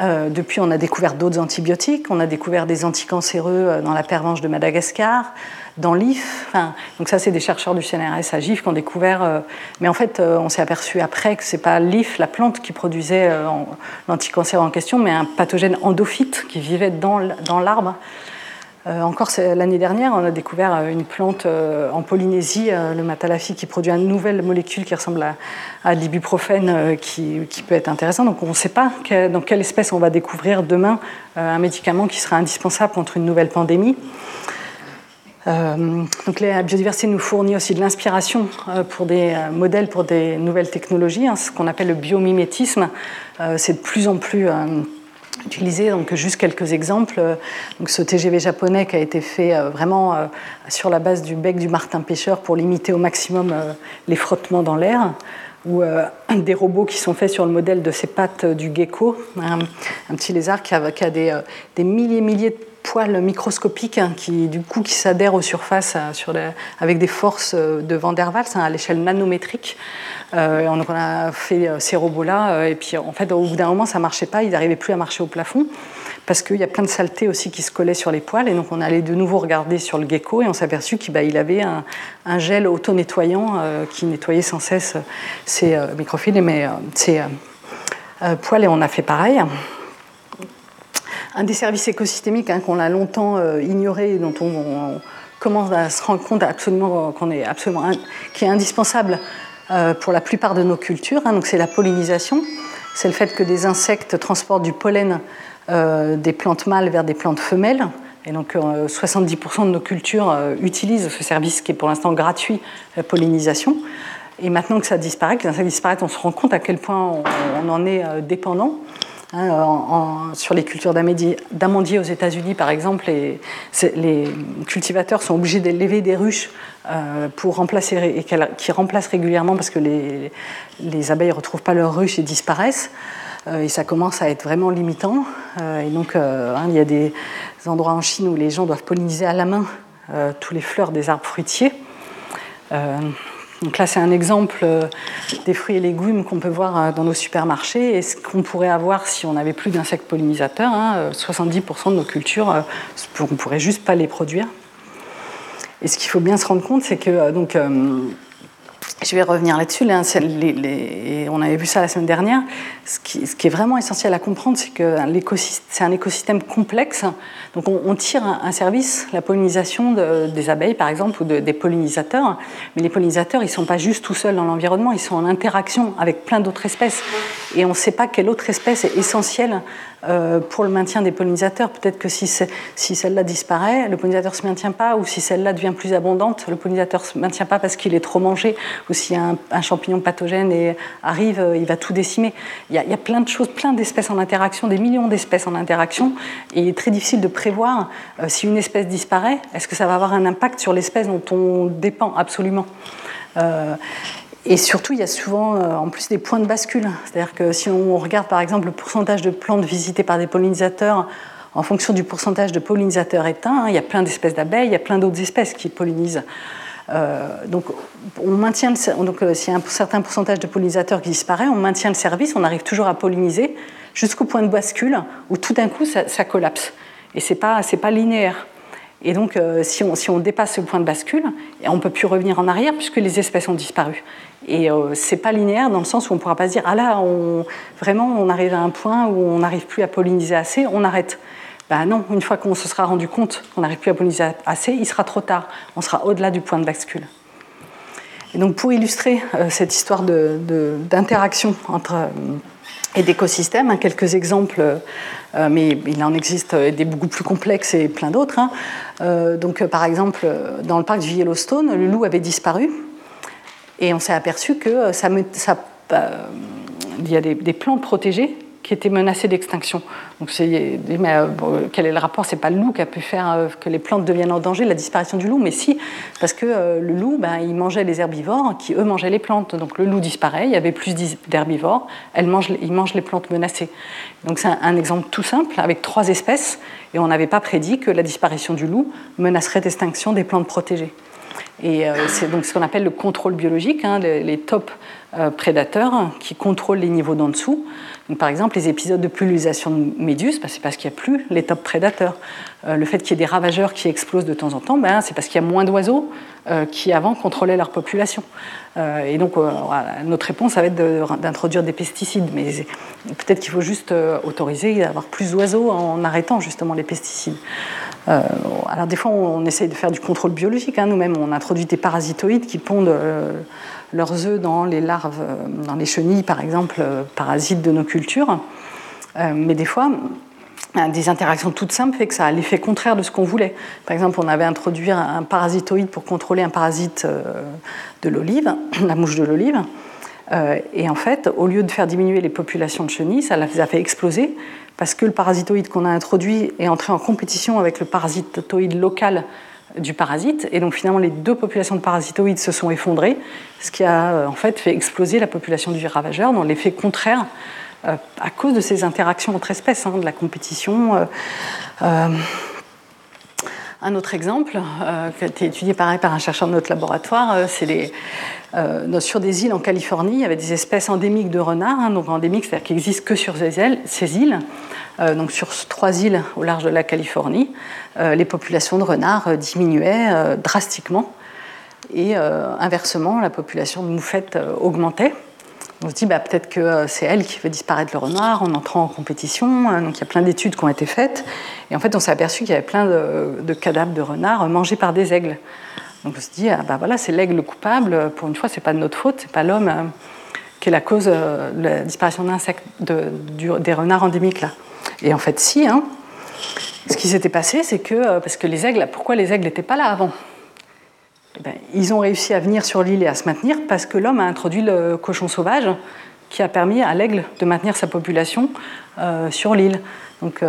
Euh, depuis, on a découvert d'autres antibiotiques. On a découvert des anticancéreux euh, dans la pervenche de Madagascar, dans l'IF. Enfin, donc ça, c'est des chercheurs du CNRS à GIF qui ont découvert. Euh, mais en fait, on s'est aperçu après que c'est pas l'IF, la plante, qui produisait l'anticancéreux en question, mais un pathogène endophyte qui vivait dans l'arbre. Euh, encore l'année dernière, on a découvert euh, une plante euh, en Polynésie, le matalafi, qui produit une nouvelle molécule qui ressemble à, l'ibuprofène, qui, peut être intéressant. Donc on ne sait pas dans quelle espèce on va découvrir demain un médicament qui sera indispensable contre une nouvelle pandémie. donc la biodiversité nous fournit aussi de l'inspiration pour des modèles, pour des nouvelles technologies, hein, ce qu'on appelle le biomimétisme. c'est de plus en plus Donc, juste quelques exemples. Donc, ce TGV japonais qui a été fait euh, vraiment euh, sur la base du bec du martin pêcheur pour limiter au maximum euh, les frottements dans l'air ou des robots qui sont faits sur le modèle de ces pattes du gecko, un, petit lézard qui a, des, des, milliers milliers de poils microscopiques hein, qui du coup qui s'adhèrent aux surfaces sur avec des forces de Van der Waals hein, à l'échelle nanométrique. Euh, on a fait euh, ces robots-là, euh, et puis en fait, au bout d'un moment, ça marchait pas, ils n'arrivaient plus à marcher au plafond, parce qu'il y a plein de saletés aussi qui se collaient sur les poils, et donc on allait de nouveau regarder sur le gecko, et on s'est aperçu qu'il bah, avait un, gel auto-nettoyant qui nettoyait sans cesse ses microphiles, mais ses poils, et on a fait pareil un des services écosystémiques hein, qu'on a longtemps ignoré et dont on, commence à se rendre compte absolument qu'on est absolument qui est indispensable euh, pour la plupart de nos cultures. Hein, donc c'est la pollinisation. c'est le fait que des insectes transportent du pollen des plantes mâles vers des plantes femelles. Et donc 70% de nos cultures utilisent ce service qui est pour l'instant gratuit, la pollinisation. Et maintenant que ça disparaît, que les insectes on se rend compte à quel point on en est dépendant. Hein, sur les cultures d'amandiers aux États-Unis, par exemple, les, cultivateurs sont obligés d'élever des ruches euh, pour remplacer, qui remplacent régulièrement parce que les, les abeilles ne retrouvent pas leurs ruches et disparaissent. Euh, et ça commence à être vraiment limitant. Euh, et donc, hein, il y a des endroits en Chine où les gens doivent polliniser à la main tous les fleurs des arbres fruitiers. Donc là, c'est un exemple euh, des fruits et légumes qu'on peut voir euh, dans nos supermarchés et ce qu'on pourrait avoir si on n'avait plus d'insectes pollinisateurs. 70% hein, de nos cultures, euh, on ne pourrait juste pas les produire. Et ce qu'il faut bien se rendre compte, c'est que donc, je vais revenir là-dessus. on avait vu ça la semaine dernière. Ce qui, est vraiment essentiel à comprendre, c'est que c'est un écosystème complexe. Donc, on, tire un, service, la pollinisation des abeilles, par exemple, ou des pollinisateurs. Mais les pollinisateurs, ils ne sont pas juste tout seuls dans l'environnement, ils sont en interaction avec plein d'autres espèces. Et on ne sait pas quelle autre espèce est essentielle pour le maintien des pollinisateurs. Peut-être que si, celle-là disparaît, le pollinisateur ne se maintient pas, ou si celle-là devient plus abondante, le pollinisateur ne se maintient pas parce qu'il est trop mangé, ou si un, un, champignon pathogène et arrive, euh, il va tout décimer. Il y, a, il y, a, plein de choses, plein d'espèces en interaction, des millions d'espèces en interaction, et il est très difficile de prévoir euh, si une espèce disparaît, est-ce que ça va avoir un impact sur l'espèce dont on dépend absolument? Et surtout, il y a souvent euh, en plus des points de bascule. C'est-à-dire que si on regarde par exemple le pourcentage de plantes visitées par des pollinisateurs, en fonction du pourcentage de pollinisateurs éteints, hein, il y a plein d'espèces d'abeilles, il y a plein d'autres espèces qui pollinisent. Euh, donc, on maintient donc euh, s'il y a un certain pourcentage de pollinisateurs qui disparaît, on maintient le service, on arrive toujours à polliniser jusqu'au point de bascule où tout d'un coup ça, ça, collapse. Et c'est pas pas linéaire. Et donc, si, on, si, on, dépasse ce point de bascule, on ne peut plus revenir en arrière puisque les espèces ont disparu. Et euh, c'est pas linéaire dans le sens où on ne pourra pas se dire ah là, vraiment, on arrive à un point où on n'arrive plus à polliniser assez, on arrête. Ben non, une fois qu'on se sera rendu compte qu'on n'arrive plus à polliniser assez, il sera trop tard. On sera au-delà du point de bascule. Et donc pour illustrer euh, cette histoire d'interaction entre euh, et d'écosystèmes, hein, quelques exemples, euh, mais il en existe des beaucoup plus complexes et plein d'autres. Hein. Donc par exemple, dans le parc du Yellowstone, le loup avait disparu. Et on s'est aperçu que euh, ça, euh, il y a des, plantes protégées qui étaient menacées d'extinction. Donc, mais, euh, quel est le rapport? C'est pas le loup qui a pu faire que les plantes deviennent en danger, la disparition du loup, mais si, parce que le loup, ben, il mangeait les herbivores qui, eux, mangeaient les plantes. Donc le loup disparaît, il y avait plus d'herbivores, il mange les plantes menacées. Donc c'est un, un, exemple tout simple, avec trois espèces, et on n'avait pas prédit que la disparition du loup menacerait d'extinction des plantes protégées. Et euh, c'est donc ce qu'on appelle le contrôle biologique, hein, les, top euh, prédateurs qui contrôlent les niveaux d'en dessous. par exemple, les épisodes de pullulisation de méduses, bah, c'est parce qu'il n'y a plus les top prédateurs. Euh, le fait qu'il y ait des ravageurs qui explosent de temps en temps, ben, c'est parce qu'il y a moins d'oiseaux qui avant contrôlaient leur population. et donc, notre réponse, ça va être d'introduire des pesticides. Mais peut-être qu'il faut juste autoriser à avoir plus d'oiseaux en arrêtant justement les pesticides. Euh, alors des fois, on, essaye de faire du contrôle biologique. Hein. Nous-mêmes, on introduit des parasitoïdes qui pondent euh, leurs œufs dans les larves, euh, dans les chenilles, par exemple, parasites de nos cultures. mais des fois, des interactions toutes simples fait que ça a l'effet contraire de ce qu'on voulait. Par exemple, on avait introduit un parasitoïde pour contrôler un parasite de l'olive, la mouche de l'olive. et en fait, au lieu de faire diminuer les populations de chenilles, ça les a fait exploser parce que le parasitoïde qu'on a introduit est entré en compétition avec le parasitoïde local du parasite. Et donc finalement, les deux populations de parasitoïdes se sont effondrées, ce qui a euh, en fait fait exploser la population du ravageur dans l'effet contraire euh, à cause de ces interactions entre espèces, hein, de la compétition. Euh, un autre exemple, qui a été étudié pareil par un chercheur de notre laboratoire, c'est les, sur des îles en Californie. Il y avait des espèces endémiques de renards, hein, donc endémiques, c'est-à-dire qui n'existent que sur ces îles, euh, donc sur trois îles au large de la Californie, euh, les populations de renards euh, diminuaient drastiquement et inversement, la population de moufettes augmentait. On se dit bah, peut-être que c'est elle qui fait disparaître le renard en entrant en compétition. Donc il y a plein d'études qui ont été faites. Et en fait, on s'est aperçu qu'il y avait plein de, cadavres de renards mangés par des aigles. Donc on se dit ah, voilà, c'est l'aigle coupable. Pour une fois, c'est pas de notre faute, c'est pas l'homme qui est la cause de la disparition des renards endémiques là. Et en fait, si. Hein. Ce qui s'était passé, c'est que, parce que les aigles, pourquoi les aigles n'étaient pas là avant? Eh ben, Ils ont réussi à venir sur l'île et à se maintenir parce que l'homme a introduit le cochon sauvage qui a permis à l'aigle de maintenir sa population sur l'île. Donc,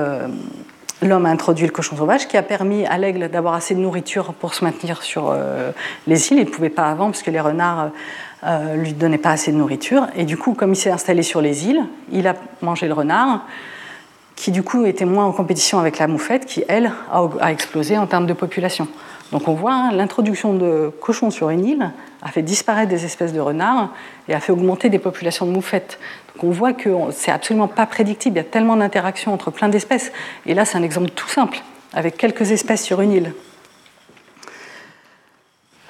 l'homme a introduit le cochon sauvage qui a permis à l'aigle d'avoir assez de nourriture pour se maintenir sur euh, les îles. Il ne pouvait pas avant parce que les renards ne euh, lui donnaient pas assez de nourriture. Et du coup, comme il s'est installé sur les îles, il a mangé le renard qui du coup était moins en compétition avec la moufette qui, elle, a, explosé en termes de population. Donc on voit hein, l'introduction de cochons sur une île a fait disparaître des espèces de renards et a fait augmenter des populations de moufettes. On voit que c'est absolument pas prédictible, il y a tellement d'interactions entre plein d'espèces. Et là, c'est un exemple tout simple, avec quelques espèces sur une île.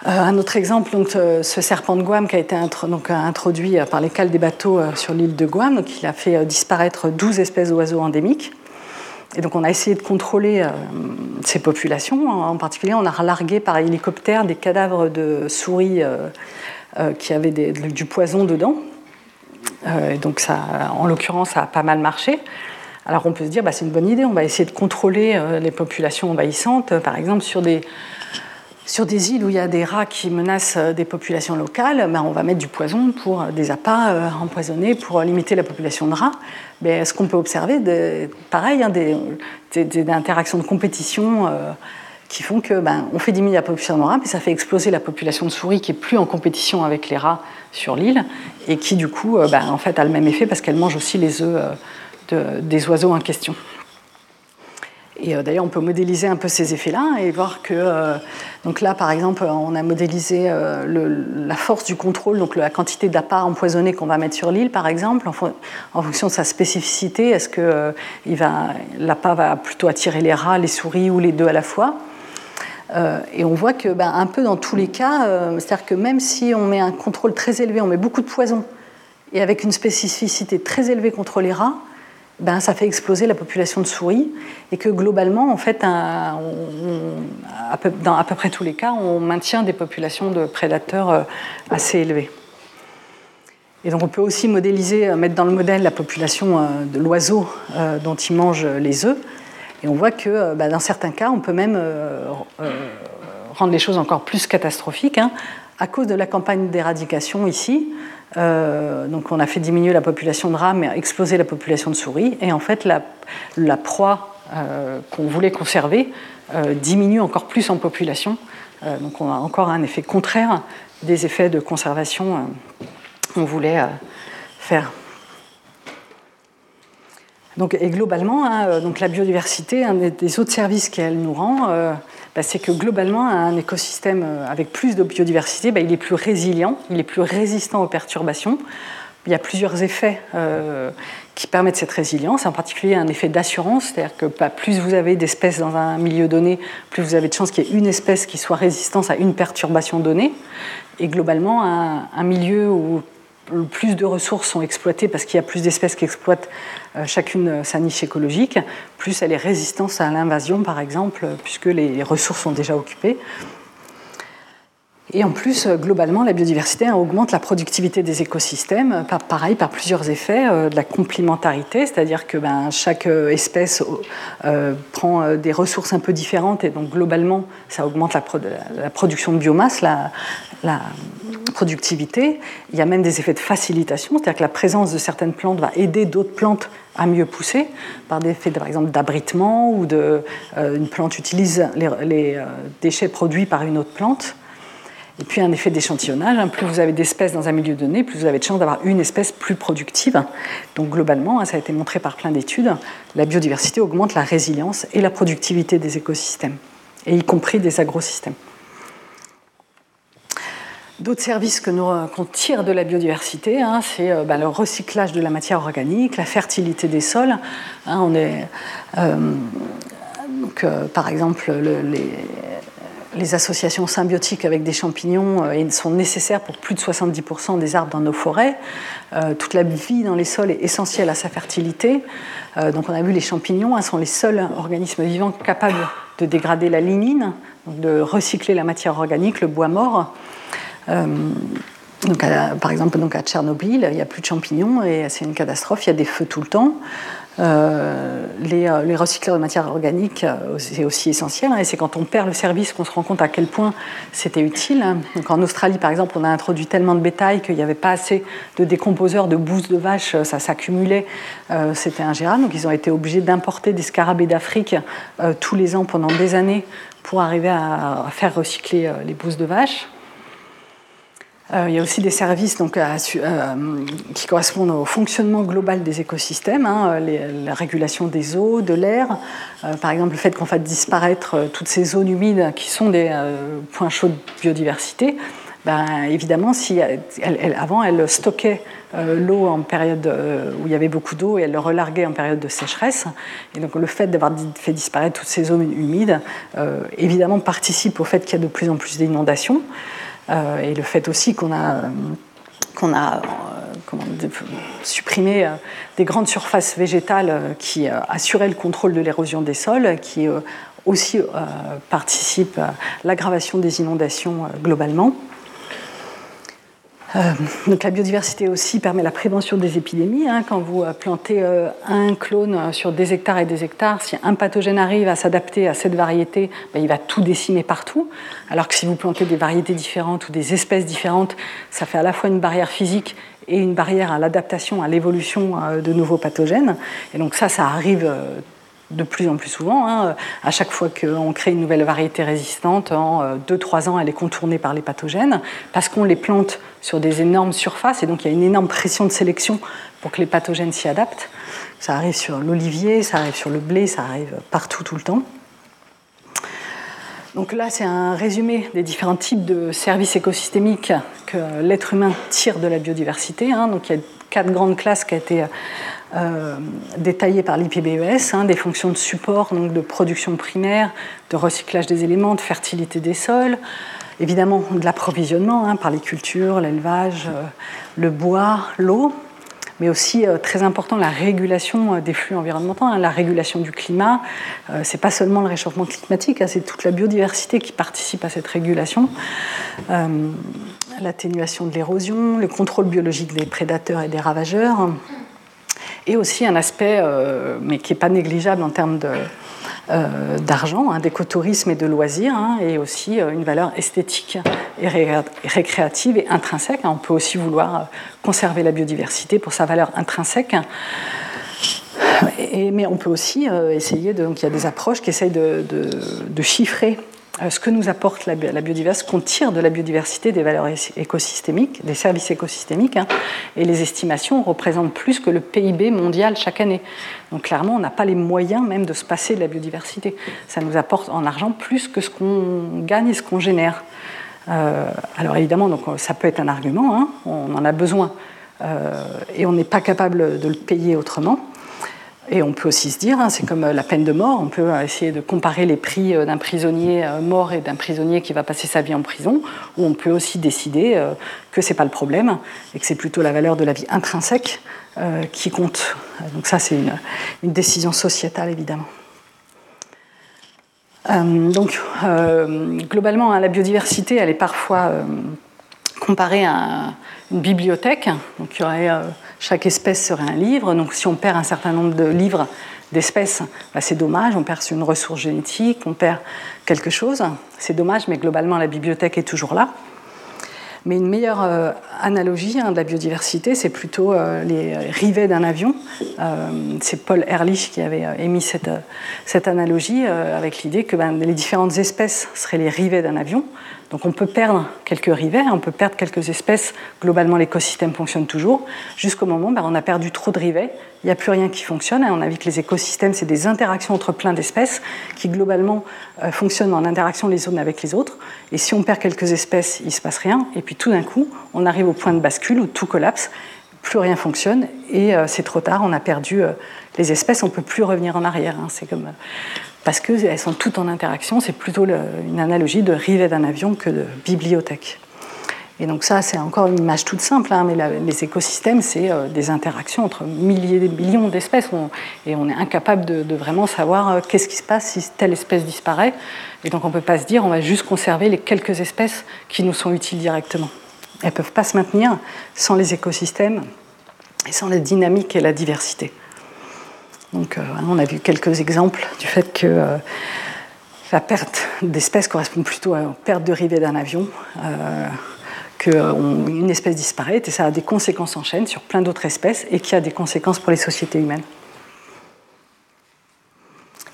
Euh, un autre exemple, euh, ce serpent de Guam qui a été donc, introduit par les cales des bateaux euh, sur l'île de Guam, donc, il a fait disparaître 12 espèces d'oiseaux endémiques. Et donc on a essayé de contrôler ces populations. En particulier, on a relargué par hélicoptère des cadavres de souris qui avaient du poison dedans. et donc ça, en l'occurrence, ça a pas mal marché. Alors on peut se dire, bah, c'est une bonne idée, on va essayer de contrôler les populations envahissantes, par exemple sur des, sur des îles où il y a des rats qui menacent euh, des populations locales, ben, on va mettre du poison pour euh, des appâts euh, empoisonnés pour limiter la population de rats. Mais ce qu'on peut observer, pareil, hein, des, interactions de compétition qui font que ben, on fait diminuer la population de rats, mais ça fait exploser la population de souris qui est plus en compétition avec les rats sur l'île et qui du coup ben, en fait a le même effet parce qu'elle mange aussi les œufs des oiseaux en question. Et euh, d'ailleurs, on peut modéliser un peu ces effets-là et voir que, euh, donc là, par exemple, on a modélisé euh, la force du contrôle, donc la quantité d'appâts empoisonnés qu'on va mettre sur l'île, par exemple, en, fonction de sa spécificité. Est-ce que l'appât va plutôt attirer les rats, les souris ou les deux à la fois? Et on voit que, ben, un peu dans tous les cas, c'est-à-dire que même si on met un contrôle très élevé, on met beaucoup de poison, et avec une spécificité très élevée contre les rats, ben, ça fait exploser la population de souris et que globalement, en fait, dans à peu près tous les cas, on maintient des populations de prédateurs euh, assez élevées. Et on peut aussi modéliser, euh, mettre dans le modèle la population euh, de l'oiseau dont il mange les œufs. Et on voit que ben, dans certains cas, on peut même rendre les choses encore plus catastrophiques. Hein, à cause de la campagne d'éradication ici, euh, donc on a fait diminuer la population de rats, mais exploser la population de souris. Et en fait, la, proie euh, qu'on voulait conserver euh, diminue encore plus en population. donc on a encore un effet contraire des effets de conservation qu'on voulait faire. Donc, et globalement, hein, donc la biodiversité, un des autres services qu'elle nous rend, bah, c'est que globalement, un écosystème euh, avec plus de biodiversité, bah, il est plus résilient, il est plus résistant aux perturbations. Il y a plusieurs effets euh, qui permettent cette résilience, en particulier un effet d'assurance, c'est-à-dire que bah, plus vous avez d'espèces dans un milieu donné, plus vous avez de chances qu'il y ait une espèce qui soit résistante à une perturbation donnée. Et globalement, un milieu où plus de ressources sont exploitées parce qu'il y a plus d'espèces qui exploitent euh, chacune euh, sa niche écologique, plus elle est résistante à l'invasion, par exemple, puisque les ressources sont déjà occupées. Et en plus, euh, globalement, la biodiversité augmente la productivité des écosystèmes, pareil, par plusieurs effets, de la complémentarité, c'est-à-dire que ben, chaque espèce prend des ressources un peu différentes, et donc globalement, ça augmente la, production de biomasse, la, productivité. Il y a même des effets de facilitation, c'est-à-dire que la présence de certaines plantes va aider d'autres plantes à mieux pousser par des effets, par exemple, d'abritement ou de, euh, une plante utilise les, euh, déchets produits par une autre plante. Et puis un effet d'échantillonnage, hein. plus vous avez d'espèces dans un milieu donné, plus vous avez de chances d'avoir une espèce plus productive. Donc globalement, hein, ça a été montré par plein d'études, la biodiversité augmente la résilience et la productivité des écosystèmes, et y compris des agrosystèmes. D'autres services que nous, qu'on tire de la biodiversité, hein, c'est euh, bah, le recyclage de la matière organique, la fertilité des sols. On est, euh, donc, euh, par exemple, les, les, associations symbiotiques avec des champignons sont nécessaires pour plus de 70% des arbres dans nos forêts. toute la vie dans les sols est essentielle à sa fertilité. donc on a vu les champignons hein, sont les seuls organismes vivants capables de dégrader la lignine, de recycler la matière organique, le bois mort. Euh, Donc par exemple, donc à Tchernobyl, il n'y a plus de champignons et c'est une catastrophe, il y a des feux tout le temps. Euh, les, les, recycleurs de matière organique, euh, c'est aussi essentiel. Hein, et c'est quand on perd le service qu'on se rend compte à quel point c'était utile. Donc en Australie, par exemple, on a introduit tellement de bétail qu'il n'y avait pas assez de décomposeurs de bouse de vache, ça s'accumulait, euh, c'était ingérable. Donc ils ont été obligés d'importer des scarabées d'Afrique tous les ans pendant des années pour arriver à, à faire recycler les bousses de vache. Euh, il y a aussi des services euh, qui correspondent au fonctionnement global des écosystèmes, hein, la régulation des eaux, de l'air, euh, par exemple le fait qu'on fasse disparaître toutes ces zones humides qui sont des points chauds de biodiversité. Ben, évidemment, avant, elle stockait l'eau en période où il y avait beaucoup d'eau et elle le relarguait en période de sécheresse. Et donc le fait d'avoir fait disparaître toutes ces zones humides, évidemment, participe au fait qu'il y a de plus en plus d'inondations. Euh, et le fait aussi qu'on a, qu'on a euh, supprimé euh, des grandes surfaces végétales qui assuraient le contrôle de l'érosion des sols, qui aussi participent à l'aggravation des inondations globalement. Euh, donc la biodiversité aussi permet la prévention des épidémies. Hein. quand vous euh, plantez euh, un clone sur des hectares et des hectares, si un pathogène arrive à s'adapter à cette variété, ben, il va tout décimer partout. Alors que si vous plantez des variétés différentes ou des espèces différentes, ça fait à la fois une barrière physique et une barrière à l'adaptation, à l'évolution de nouveaux pathogènes. Et donc ça, ça arrive de plus en plus souvent. Hein. À chaque fois qu'on crée une nouvelle variété résistante, en 2-3 euh, ans, elle est contournée par les pathogènes, parce qu'on les plante sur des énormes surfaces, et donc il y a une énorme pression de sélection pour que les pathogènes s'y adaptent. Ça arrive sur l'olivier, ça arrive sur le blé, ça arrive partout tout le temps. Donc là, c'est un résumé des différents types de services écosystémiques que l'être humain tire de la biodiversité. Hein. Donc il y a quatre grandes classes qui ont été euh, détaillées par l'IPBES, hein, des fonctions de support, donc de production primaire, de recyclage des éléments, de fertilité des sols, évidemment de l'approvisionnement hein, par les cultures, l'élevage, euh, le bois, l'eau, mais aussi euh, très important la régulation des flux environnementaux, hein, la régulation du climat. c'est pas seulement le réchauffement climatique, c'est toute la biodiversité qui participe à cette régulation. L'atténuation de l'érosion, le contrôle biologique des prédateurs et des ravageurs, et aussi un aspect, euh, mais qui n'est pas négligeable en termes euh, d'argent, hein, d'écotourisme et de loisirs, hein, et aussi euh, une valeur esthétique et récréative et intrinsèque. Hein. On peut aussi vouloir conserver la biodiversité pour sa valeur intrinsèque. mais on peut aussi essayer, donc il y a des approches qui essayent de, chiffrer ce que nous apporte la, biodiversité, qu'on tire de la biodiversité des valeurs écosystémiques, des services écosystémiques, hein, et les estimations représentent plus que le PIB mondial chaque année. Donc clairement, on n'a pas les moyens même de se passer de la biodiversité. Ça nous apporte en argent plus que ce qu'on gagne et ce qu'on génère. Euh, alors évidemment, donc, ça peut être un argument, hein, on en a besoin, euh, et on n'est pas capable de le payer autrement. Et on peut aussi se dire, hein, c'est comme euh, la peine de mort, on peut euh, essayer de comparer les prix euh, d'un prisonnier mort et d'un prisonnier qui va passer sa vie en prison, ou on peut aussi décider que ce n'est pas le problème et que c'est plutôt la valeur de la vie intrinsèque qui compte. Donc ça, c'est une, décision sociétale, évidemment. donc, globalement, hein, la biodiversité, elle est parfois comparée à une bibliothèque. Donc, il y aurait chaque espèce serait un livre. Donc si on perd un certain nombre de livres d'espèces, bah, c'est dommage. On perd une ressource génétique, on perd quelque chose. C'est dommage, mais globalement, la bibliothèque est toujours là. Mais une meilleure euh, analogie hein, de la biodiversité, c'est plutôt euh, les rivets d'un avion. Euh, c'est Paul Ehrlich qui avait émis cette, cette analogie avec l'idée que ben, les différentes espèces seraient les rivets d'un avion. Donc on peut perdre quelques rivets, on peut perdre quelques espèces. Globalement, l'écosystème fonctionne toujours, jusqu'au moment où ben, on a perdu trop de rivets, il n'y a plus rien qui fonctionne. on a vu que les écosystèmes, c'est des interactions entre plein d'espèces qui globalement euh, fonctionnent en interaction les unes avec les autres. Et si on perd quelques espèces, il ne se passe rien. Et puis tout d'un coup, on arrive au point de bascule où tout collapse, plus rien fonctionne et euh, c'est trop tard, on a perdu euh, les espèces, on ne peut plus revenir en arrière. Hein. C'est comme parce qu'elles sont toutes en interaction. C'est plutôt une analogie de rivet d'un avion que de bibliothèque. Et donc ça, c'est encore une image toute simple, hein, mais les écosystèmes, c'est euh, des interactions entre milliers, millions d'espèces, et on est incapable de, vraiment savoir euh, qu'est-ce qui se passe si telle espèce disparaît. Et donc on ne peut pas se dire, on va juste conserver les quelques espèces qui nous sont utiles directement. Elles ne peuvent pas se maintenir sans les écosystèmes et sans la dynamique et la diversité. Donc, on a vu quelques exemples du fait que la perte d'espèces correspond plutôt à une perte de rivée d'un avion, euh, qu'une espèce disparaît, et ça a des conséquences en chaîne sur plein d'autres espèces, et qui a des conséquences pour les sociétés humaines.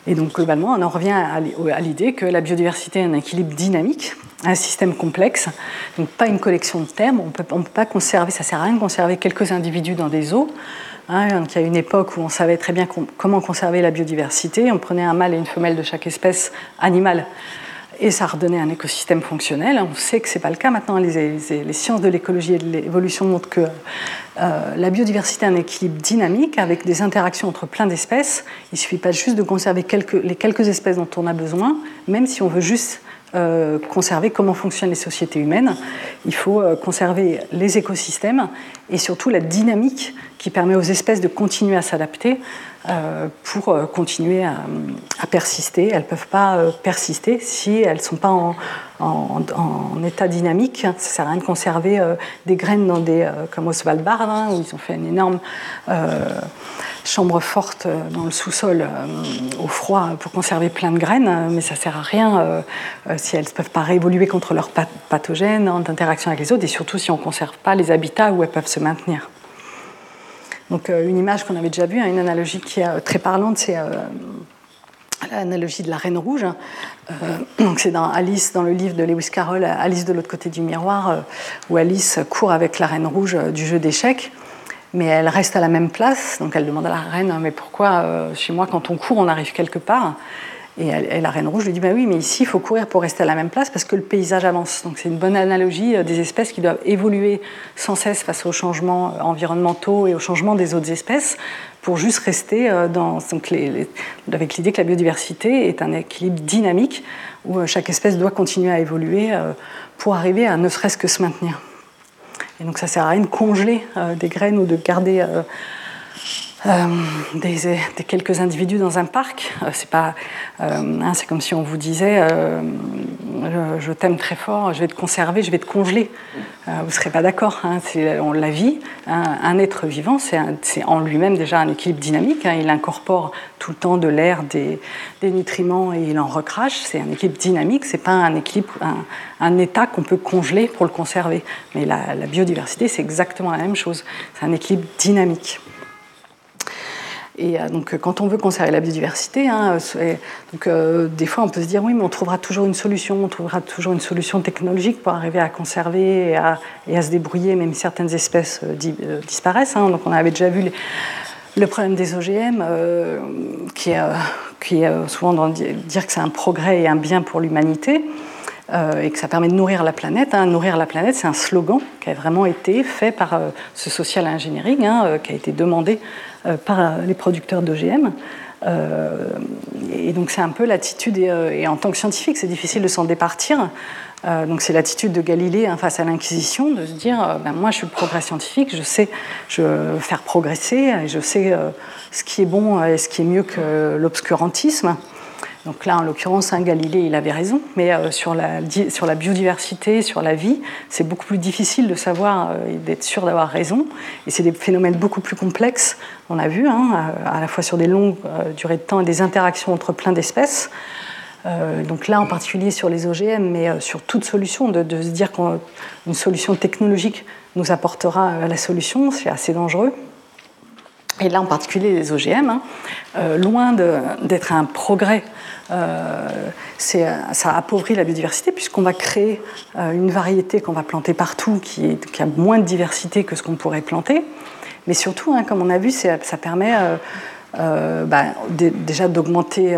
Et donc globalement, on en revient à l'idée que la biodiversité est un équilibre dynamique, un système complexe, donc pas une collection de termes. On ne peut pas conserver, ça sert à rien de conserver quelques individus dans des eaux. Hein, il y a une époque où on savait très bien comment conserver la biodiversité. On prenait un mâle et une femelle de chaque espèce animale et ça redonnait un écosystème fonctionnel. On sait que ce n'est pas le cas maintenant. Les, sciences de l'écologie et de l'évolution montrent que euh, la biodiversité est un équilibre dynamique avec des interactions entre plein d'espèces. Il ne suffit pas juste de conserver les quelques espèces dont on a besoin, même si on veut juste euh, conserver comment fonctionnent les sociétés humaines. Il faut euh, conserver les écosystèmes et surtout la dynamique qui permet aux espèces de continuer à s'adapter pour continuer à, persister. Elles ne peuvent pas persister si elles ne sont pas en, état dynamique. Ça ne sert à rien de conserver des graines dans des, comme au Svalbard, hein, où ils ont fait une énorme chambre forte euh, dans le sous-sol euh, au froid pour conserver plein de graines, euh, mais ça sert à rien si elles ne peuvent pas réévoluer contre leurs pathogènes en interaction avec les autres et surtout si on ne conserve pas les habitats où elles peuvent se maintenir. Donc une image qu'on avait déjà vue, hein, une analogie qui est très parlante, c'est l'analogie de la reine rouge. c'est dans Alice, dans le livre de Lewis Carroll, Alice de l'autre côté du miroir, où Alice court avec la reine rouge du jeu d'échecs mais elle reste à la même place. Donc elle demande à la reine, mais pourquoi euh, chez moi, quand on court, on arrive quelque part? Et, la reine rouge lui dit, bah oui, mais ici, il faut courir pour rester à la même place parce que le paysage avance. Donc c'est une bonne analogie euh, des espèces qui doivent évoluer sans cesse face aux changements euh, environnementaux et aux changements des autres espèces pour juste rester dans, donc avec l'idée que la biodiversité est un équilibre dynamique où chaque espèce doit continuer à évoluer pour arriver à ne serait-ce que se maintenir. Et donc ça sert à rien de congeler euh, des graines ou de garder euh, euh, des, quelques individus dans un parc. c'est pas, hein, c'est comme si on vous disait, je, t'aime très fort, je vais te conserver, je vais te congeler. vous serez pas d'accord. Hein, on la vit. un être vivant, c'est, en lui-même déjà un équilibre dynamique. Hein. il incorpore tout le temps de l'air, des, nutriments et il en recrache. C'est un équilibre dynamique. C'est pas un équilibre, un, état qu'on peut congeler pour le conserver. Mais la biodiversité, c'est exactement la même chose. C'est un équilibre dynamique. Et euh, donc, quand on veut conserver la biodiversité, hein, donc, euh, des fois on peut se dire oui, mais on trouvera toujours une solution, on trouvera toujours une solution technologique pour arriver à conserver et à, se débrouiller, même certaines espèces euh, disparaissent. Hein. Donc, on avait déjà vu le problème des OGM, qui est, qui est souvent dans dire que c'est un progrès et un bien pour l'humanité. et que ça permet de nourrir la planète. Hein. Nourrir la planète, c'est un slogan qui a vraiment été fait par ce social engineering, qui a été demandé par les producteurs d'OGM. Euh, et donc c'est un peu l'attitude, et, euh, en tant que scientifique, c'est difficile de s'en départir. donc c'est l'attitude de Galilée hein, face à l'Inquisition, de se dire, ben, moi je suis le progrès scientifique, je sais je faire progresser, et je sais ce qui est bon et ce qui est mieux que l'obscurantisme. Donc là, en l'occurrence, un Galilée, il avait raison, mais euh, sur, la, sur biodiversité, sur la vie, c'est beaucoup plus difficile de savoir euh, et d'être sûr d'avoir raison. Et c'est des phénomènes beaucoup plus complexes, on a vu, hein, à la fois sur des longues euh, durées de temps et des interactions entre plein d'espèces. donc là, en particulier sur les OGM, mais sur toute solution, de, de se dire qu'une solution technologique nous apportera la solution, c'est assez dangereux. Et là, en particulier les OGM, hein, loin d'être un progrès euh, ça appauvrit la biodiversité puisqu'on va créer euh, une variété qu'on va planter partout qui, a moins de diversité que ce qu'on pourrait planter. Mais surtout, hein, comme on a vu, ça permet euh, bah, déjà d'augmenter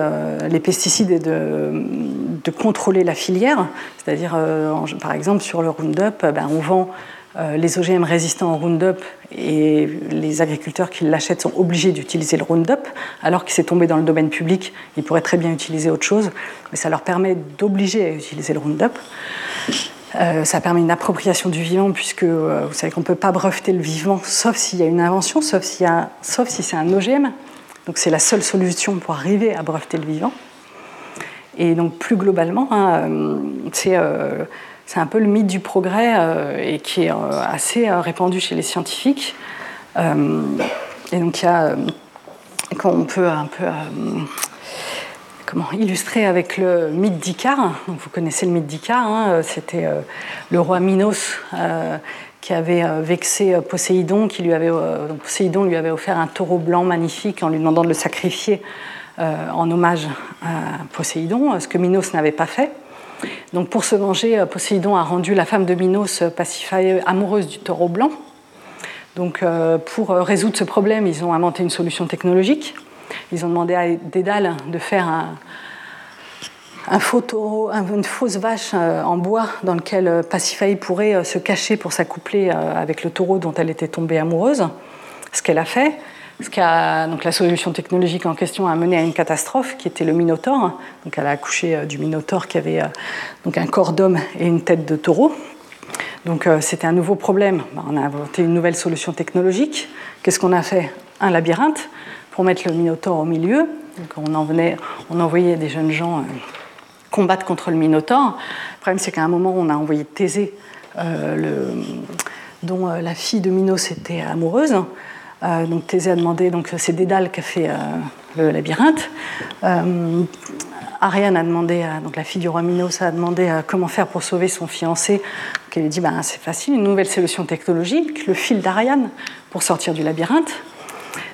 les pesticides et de, contrôler la filière. C'est-à-dire, par exemple, sur le Roundup, ben, on vend euh, les OGM résistants au Roundup et les agriculteurs qui l'achètent sont obligés d'utiliser le Roundup, alors qu'il s'est tombé dans le domaine public, ils pourraient très bien utiliser autre chose, mais ça leur permet d'obliger à utiliser le Roundup. Euh, ça permet une appropriation du vivant, puisque euh, vous savez qu'on ne peut pas breveter le vivant sauf s'il y a une invention, sauf, sauf si c'est un OGM. Donc c'est la seule solution pour arriver à breveter le vivant. Et donc plus globalement, hein, c'est c'est un peu le mythe du progrès et qui est assez répandu chez les scientifiques. et donc il y a, qu'on peut un peu comment illustrer avec le mythe d'Icare. Vous connaissez le mythe d'Icare, hein, c'était le roi Minos qui avait euh, vexé euh, Poséidon, qui lui avait, euh, Poséidon lui avait offert un taureau blanc magnifique en lui demandant de le sacrifier en hommage à Poséidon, ce que Minos n'avait pas fait. Donc pour se venger, Poséidon a rendu la femme de Minos, Pasiphae, amoureuse du taureau blanc. Donc pour résoudre ce problème, ils ont inventé une solution technologique. Ils ont demandé à Dédale de faire un, un photo, une fausse vache euh, en bois dans lequel euh, Pasiphae pourrait euh, se cacher pour s'accoupler avec le taureau dont elle était tombée amoureuse. Ce qu'elle a fait, donc la solution technologique en question a mené à une catastrophe qui était le Minotaure. Donc elle a accouché du Minotaure qui avait donc un corps d'homme et une tête de taureau. Donc c'était un nouveau problème. Bah, on a inventé une nouvelle solution technologique. Qu'est-ce qu'on a fait? Un labyrinthe pour mettre le Minotaure au milieu. Donc on, en on envoyait des jeunes gens combattre contre le Minotaure. Le problème, c'est qu'à un moment, on a envoyé Thésée, euh, dont euh, la fille de Minos était amoureuse. Euh, donc Thésée a demandé, donc c'est Dédale qui a fait le labyrinthe. Ariane a demandé, donc la fille du roi Minos a demandé comment faire pour sauver son fiancé. Donc elle lui dit ben, c'est facile, une nouvelle solution technologique, le fil d'Ariane pour sortir du labyrinthe.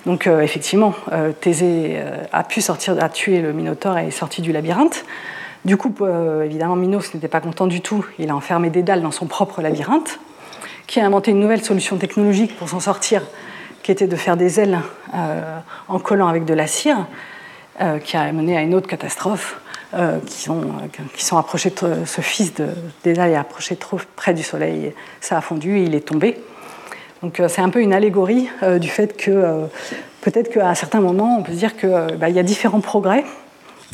Donc effectivement, Thésée a pu sortir, a tué le Minotaure et est sorti du labyrinthe. Du coup, euh, évidemment, Minos n'était pas content du tout. Il a enfermé Dédale dans son propre labyrinthe, qui a inventé une nouvelle solution technologique pour s'en sortir, qui était de faire des ailes euh, en collant avec de la cire, euh, qui a mené à une autre catastrophe, qui sont, qui, sont, approchés ce fils de Dédale est approché trop près du soleil, ça a fondu et il est tombé. Donc c'est un peu une allégorie du fait que peut-être qu'à un certain moment, on peut se dire qu'il bah, y a différents progrès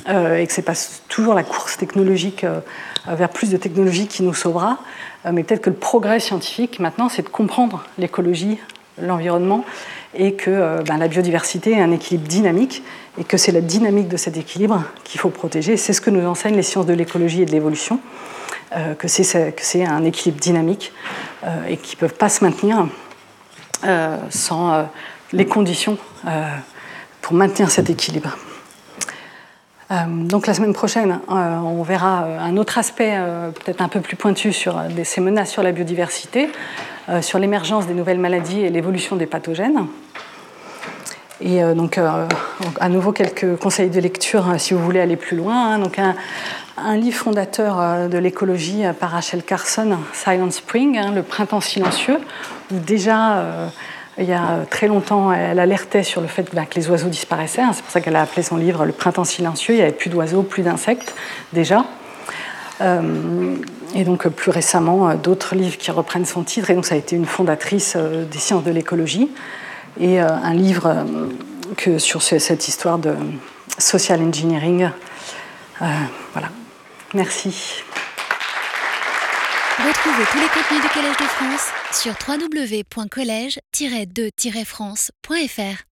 euh, et que ce n'est pas toujours la course technologique euh, vers plus de technologie qui nous sauvera, euh, mais peut-être que le progrès scientifique maintenant, c'est de comprendre l'écologie, l'environnement, et que ben, la biodiversité est un équilibre dynamique, et que c'est la dynamique de cet équilibre qu'il faut protéger. C'est ce que nous enseignent les sciences de l'écologie et de l'évolution, que c'est un équilibre dynamique et qui ne peuvent pas se maintenir sans les conditions pour maintenir cet équilibre. Euh, donc la semaine prochaine, euh, on verra euh, un autre aspect peut-être un peu plus pointu sur ces menaces sur la biodiversité, sur l'émergence des nouvelles maladies et l'évolution des pathogènes. Et donc, à nouveau, quelques conseils de lecture si vous voulez aller plus loin. Hein. Donc, un, livre fondateur de l'écologie par Rachel Carson, Silent Spring, hein, Le printemps silencieux, où déjà il y a très longtemps, elle alertait sur le fait bah, que les oiseaux disparaissaient. Hein. C'est pour ça qu'elle a appelé son livre Le printemps silencieux. Il n'y avait plus d'oiseaux, plus d'insectes déjà. Euh, et donc plus récemment, euh, d'autres livres qui reprennent son titre. Et donc ça a été une fondatrice euh, des sciences de l'écologie. Et un livre sur cette histoire de social engineering. voilà. Merci. Retrouvez tous les contenus du Collège de France sur www.colège-2-france.fr.